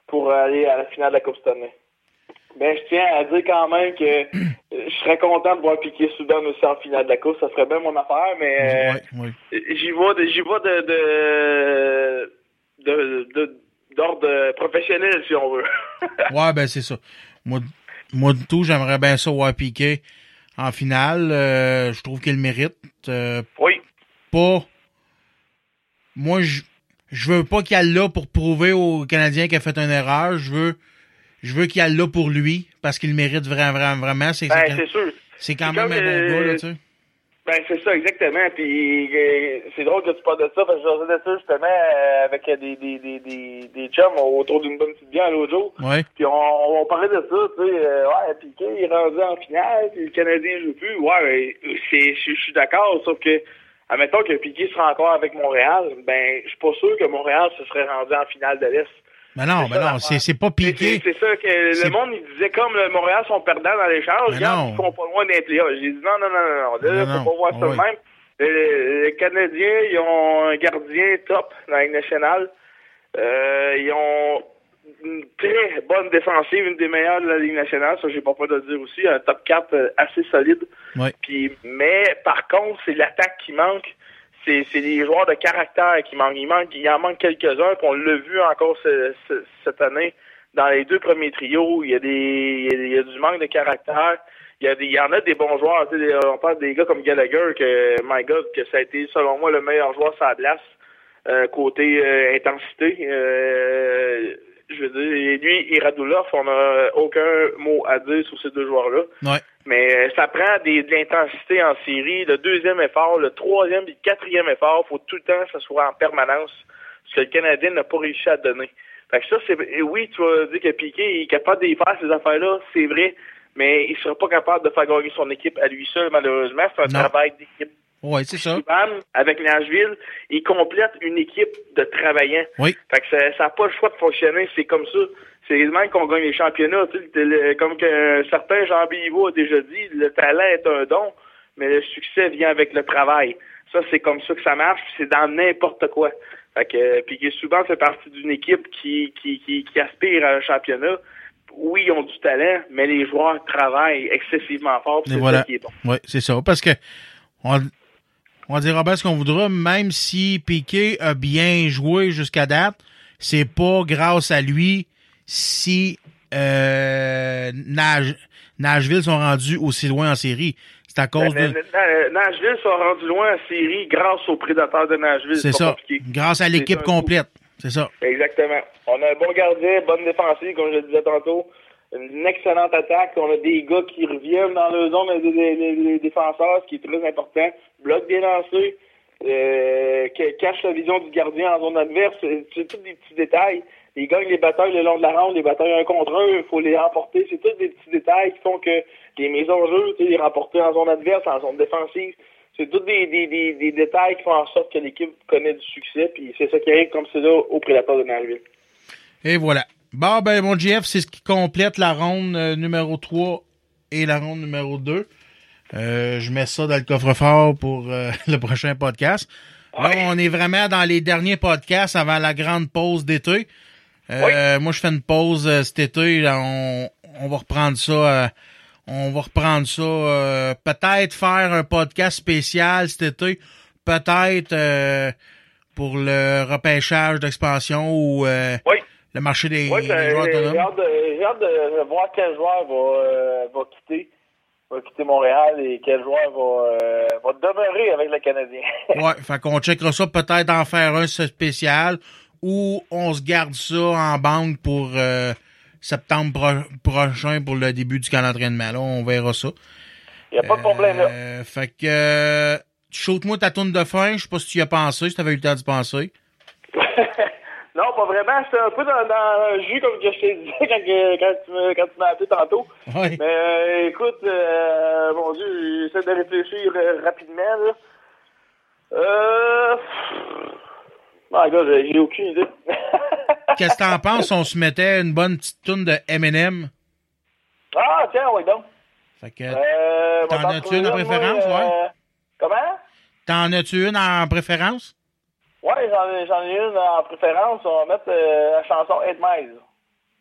pour aller à la finale de la Coupe Stanley. Ben, je tiens à dire quand même que euh, je serais content de voir Piquet Soudan aussi en finale de la Coupe. Ça serait bien mon affaire, mais euh, j'y vais, de- j'y de, de, de, d'ordre professionnel, si on veut. Ouais, ben c'est ça. Moi, moi de tout, j'aimerais bien ça voir Piqué en finale. Euh, je trouve qu'il mérite. Euh, oui. Pas. Moi, je je veux pas qu'il aille là pour prouver aux Canadiens qu'il a fait une erreur. Je veux je veux qu'il aille là pour lui parce qu'il mérite vraiment, vraiment, vraiment. C'est Ben, c'est- c'est sûr. c'est quand même un bon euh, gars, là, tu sais. Ben, c'est ça, exactement. Puis, euh, c'est drôle que tu parles de ça, parce que je faisais de ça, justement, euh, avec des, des, des, des, des chums autour d'une bonne petite bière l'autre jour. Ouais. Puis, on, on parlait de ça, tu sais, euh, ouais, Piqué, il est rendu en finale, puis le Canadien joue plus. Ouais, ben, c'est, je suis d'accord, sauf que, admettons que Piqué sera encore avec Montréal, ben, je suis pas sûr que Montréal se serait rendu en finale de l'Est. Mais non, mais non, c'est pas piqué. C'est ça que le monde, il disait comme le Montréal sont perdants dans l'échange, regarde, ils sont pas loin d'être là. J'ai dit non, non, non, non, non, là, faut pas voir ça Ouais. de même. Les, les Canadiens, ils ont un gardien top dans la Ligue nationale. Euh, ils ont une très bonne défensive, une des meilleures de la Ligue nationale, ça j'ai pas peur de le dire aussi, un top 4 euh, assez solide. Ouais. Puis, mais par contre, c'est l'attaque qui manque. C'est, c'est les joueurs de caractère qui manquent. Il, manque, il en manque quelques-uns, puis on l'a vu encore ce- ce- cette année dans les deux premiers trios. Il y a des, il y a, du manque de caractère. Il y, a des, il y en a des bons joueurs. Tu sais, des- on parle des gars comme Gallagher, que, my God, que ça a été, selon moi, le meilleur joueur sur la glace, euh, côté euh, intensité. Euh, je veux dire, lui et Radulov, on n'a aucun mot à dire sur ces deux joueurs-là. Ouais. Mais euh, ça prend des, de l'intensité en série. Le deuxième effort, le troisième et le quatrième effort, faut tout le temps que ça soit en permanence. Ce que le Canadien n'a pas réussi à donner. Fait que ça, c'est oui, tu vas dire que Piquet est capable de faire ces affaires-là, c'est vrai, mais il sera pas capable de faire gagner son équipe à lui seul, malheureusement. C'est un Non. travail d'équipe. Ouais, c'est ça. Bam, avec Nashville, il complète une équipe de travaillants. Oui. Fait que ça n'a pas le choix de fonctionner, c'est comme ça. C'est les mêmes qu'on gagne les championnats. tu sais, le- comme qu'un certain Jean Biveau a déjà dit, le talent est un don, mais le succès vient avec le travail. Ça, c'est comme ça que ça marche, c'est dans n'importe quoi. Fait que, euh, puis que souvent fait partie d'une équipe qui, qui, qui, qui aspire à un championnat. Oui, ils ont du talent, mais les joueurs travaillent excessivement fort, c'est voilà. ça qui est bon. Oui, c'est ça. Parce que on, on dira bien ce qu'on voudra, même si Piquet a bien joué jusqu'à date, c'est pas grâce à lui si euh, Nage- Nashville sont rendus aussi loin en série. C'est à cause Ben, de... Na- Na- Nashville sont rendus loin en série grâce aux prédateurs de Nashville. C'est ça. compliqué. Grâce à l'équipe complète. C'est ça. Exactement. On a un bon gardien, bonne défensive, comme je le disais tantôt. Une excellente attaque. On a des gars qui reviennent dans le zone des, défenseurs, ce qui est très important. Bloc bien lancé. Euh, ca- cache la vision du gardien en zone adverse. C'est tous des petits détails. Ils gagnent les batailles le long de la ronde, les batailles un contre un, il faut les remporter. C'est tous des petits détails qui font que les mises en jeu, les remporter en zone adverse, en zone défensive. C'est tous des, des, des, des détails qui font en sorte que l'équipe connaît du succès, puis c'est ça qui arrive comme c'est là au prédateur de Nashville. Et voilà. Bon, ben, mon GF, c'est ce qui complète la ronde euh, numéro 3 et la ronde numéro 2. Euh, je mets ça dans le coffre-fort pour euh, le prochain podcast. Là, on est vraiment dans les derniers podcasts avant la grande pause d'été. Euh, Moi, je fais une pause cet été. Là, on, on va reprendre ça. on va reprendre ça. Peut-être faire un podcast spécial cet été. Peut-être euh, pour le repêchage d'expansion ou euh, le marché des, Oui, des j'ai joueurs j'ai autonomes? hâte, de, j'ai hâte de voir quel joueur va, euh, va quitter va quitter Montréal et quel joueur va, euh, va demeurer avec le Canadien. Ouais, fait qu'on checkera ça peut-être en faire un spécial ou on se garde ça en banque pour euh, septembre pro- prochain pour le début du camp d'entraînement. Là, on verra ça. Il n'y a pas de problème là. Fait que euh, shoot-moi ta tourne de fin. Je sais pas si tu y as pensé, si tu avais eu le temps d'y penser. Non, pas vraiment. J'étais un peu dans, dans le jus, comme que je t'ai dit quand, quand tu me- quand tu m'as appelé tantôt. Ouais. Mais euh, écoute, euh, mon Dieu, j'essaie de réfléchir euh, rapidement. Là. Euh... My God, j'ai aucune idée. Qu'est-ce que t'en penses? Si on se mettait une bonne petite tourne de Eminem? ah, tiens, oui, donc. Fait que Euh, T'en as-tu une en préférence, ouais? Comment? t'en as-tu une en préférence? Ouais, j'en ai, j'en ai une en préférence. On va mettre euh, la chanson Eight Miles.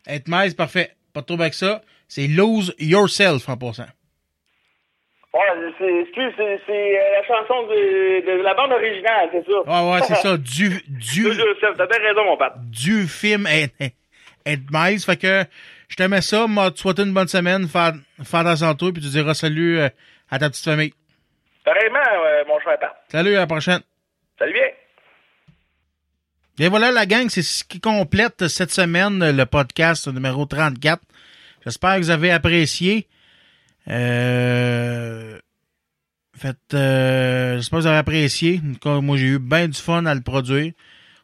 Être mais parfait. Pas de trouble avec ça. C'est Lose Yourself en passant. Ouais, c'est, excuse, c'est, c'est euh, la chanson de, de la bande originale, c'est ça? Ouais, ouais, c'est ça. Du, du, Lose Yourself, T'as bien raison, mon père. du film Être mais Fait que je te mets ça. Moi, te une bonne semaine. Faire, faire toi. Puis tu diras salut euh, à ta petite famille. Pareillement, euh, mon cher père. Salut, à la prochaine. Salut bien. Et voilà la gang, c'est ce qui complète cette semaine le podcast numéro 34. J'espère que vous avez apprécié. Euh, faites, euh, j'espère que vous avez apprécié. Moi j'ai eu bien du fun à le produire.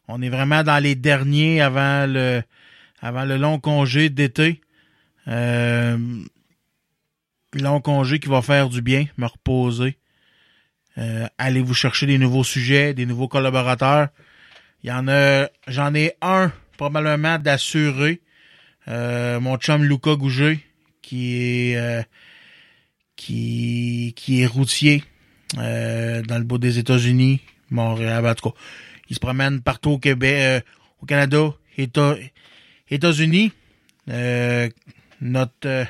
On est vraiment dans les derniers avant le avant le long congé d'été. Euh, long congé qui va faire du bien, me reposer. Euh, allez vous chercher des nouveaux sujets, des nouveaux collaborateurs. Il y en a, j'en ai un probablement d'assurer euh, mon chum Luca Gouget, qui est euh, qui, qui est routier euh, dans le bout des États-Unis, Montréal, en tout cas. Il se promène partout au Québec, euh, au Canada, États, États-Unis. Euh, notre euh,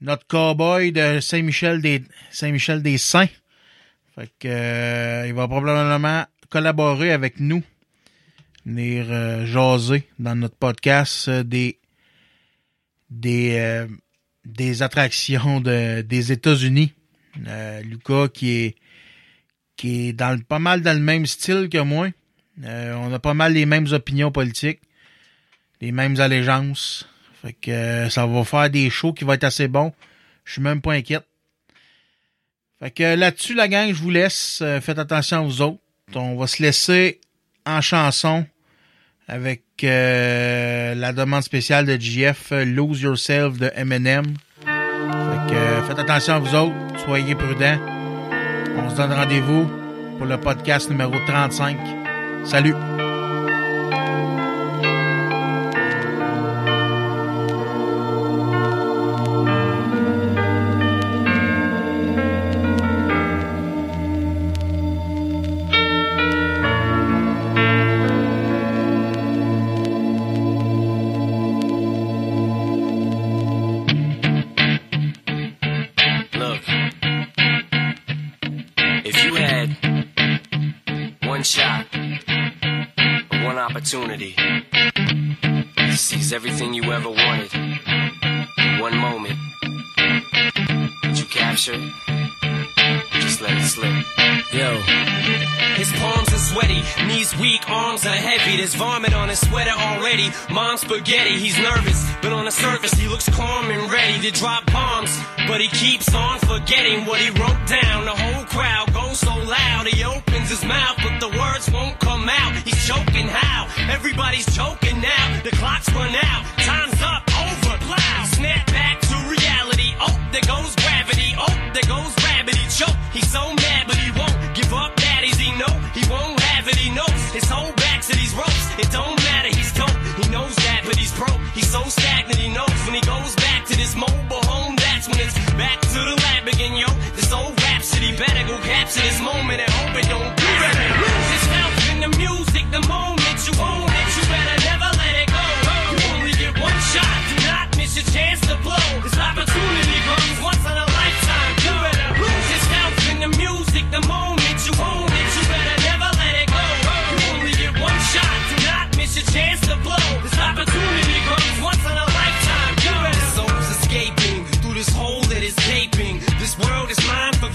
notre cowboy de Saint-Michel des Saint-Michel des Saints. Fait que il va probablement collaborer avec nous, venir euh, jaser dans notre podcast euh, des des euh, des attractions de, des États-Unis. Lucas qui est qui est dans pas mal dans le même style que moi. On a pas mal les mêmes opinions politiques, les mêmes allégeances. Fait que ça va faire des shows qui vont être assez bons. Je suis même pas inquiète. Fait que là-dessus, la gang, je vous laisse. Faites attention à vous autres. On va se laisser en chanson avec euh, la demande spéciale de GF euh, Lose Yourself de Eminem. Fait que euh, faites attention à vous autres. Soyez prudents. On se donne rendez-vous pour le podcast numéro 35. Salut! Everything you ever wanted, one moment, would you capture it? Just let it slip. Yo. His palms are sweaty, knees weak, arms are heavy. There's vomit on his sweater already. Mom's spaghetti, he's nervous, but on the surface he looks calm and ready to drop bombs. But he keeps on forgetting what he wrote down. The whole crowd goes so loud, he opens his mouth, but the words won't come out. He's choking how? Everybody's choking now. The clock's run out, time's up, over, plow. Snap back to reality. Oh, there goes gravity. Oh, there goes gravity. Choke. He's so mad, but he won't give up. Daddies, he know he won't have it. He knows his whole back to these ropes. It don't matter. He's dope. He knows that, but he's broke. He's so stagnant. He knows when he goes back to this mobile home. That's when it's back to the old rhapsody better go capture this moment and hope it don't. Better lose yourself in the music the moment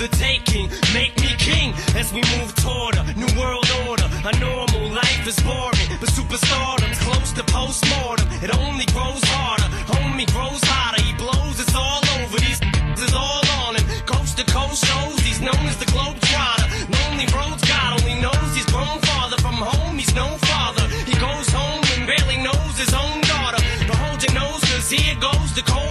the taking. Make me king as we move toward a new world order. A normal life is boring, but superstardom's close to postmortem. It only grows harder. Homie grows hotter. He blows. It's all over. These is all on him. Coast to coast shows. He's known as the globe trotter. Lonely roads. God only knows he's grown farther from home. He's no father. He goes home and barely knows his own daughter. But hold your nose, cause here goes the cold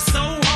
so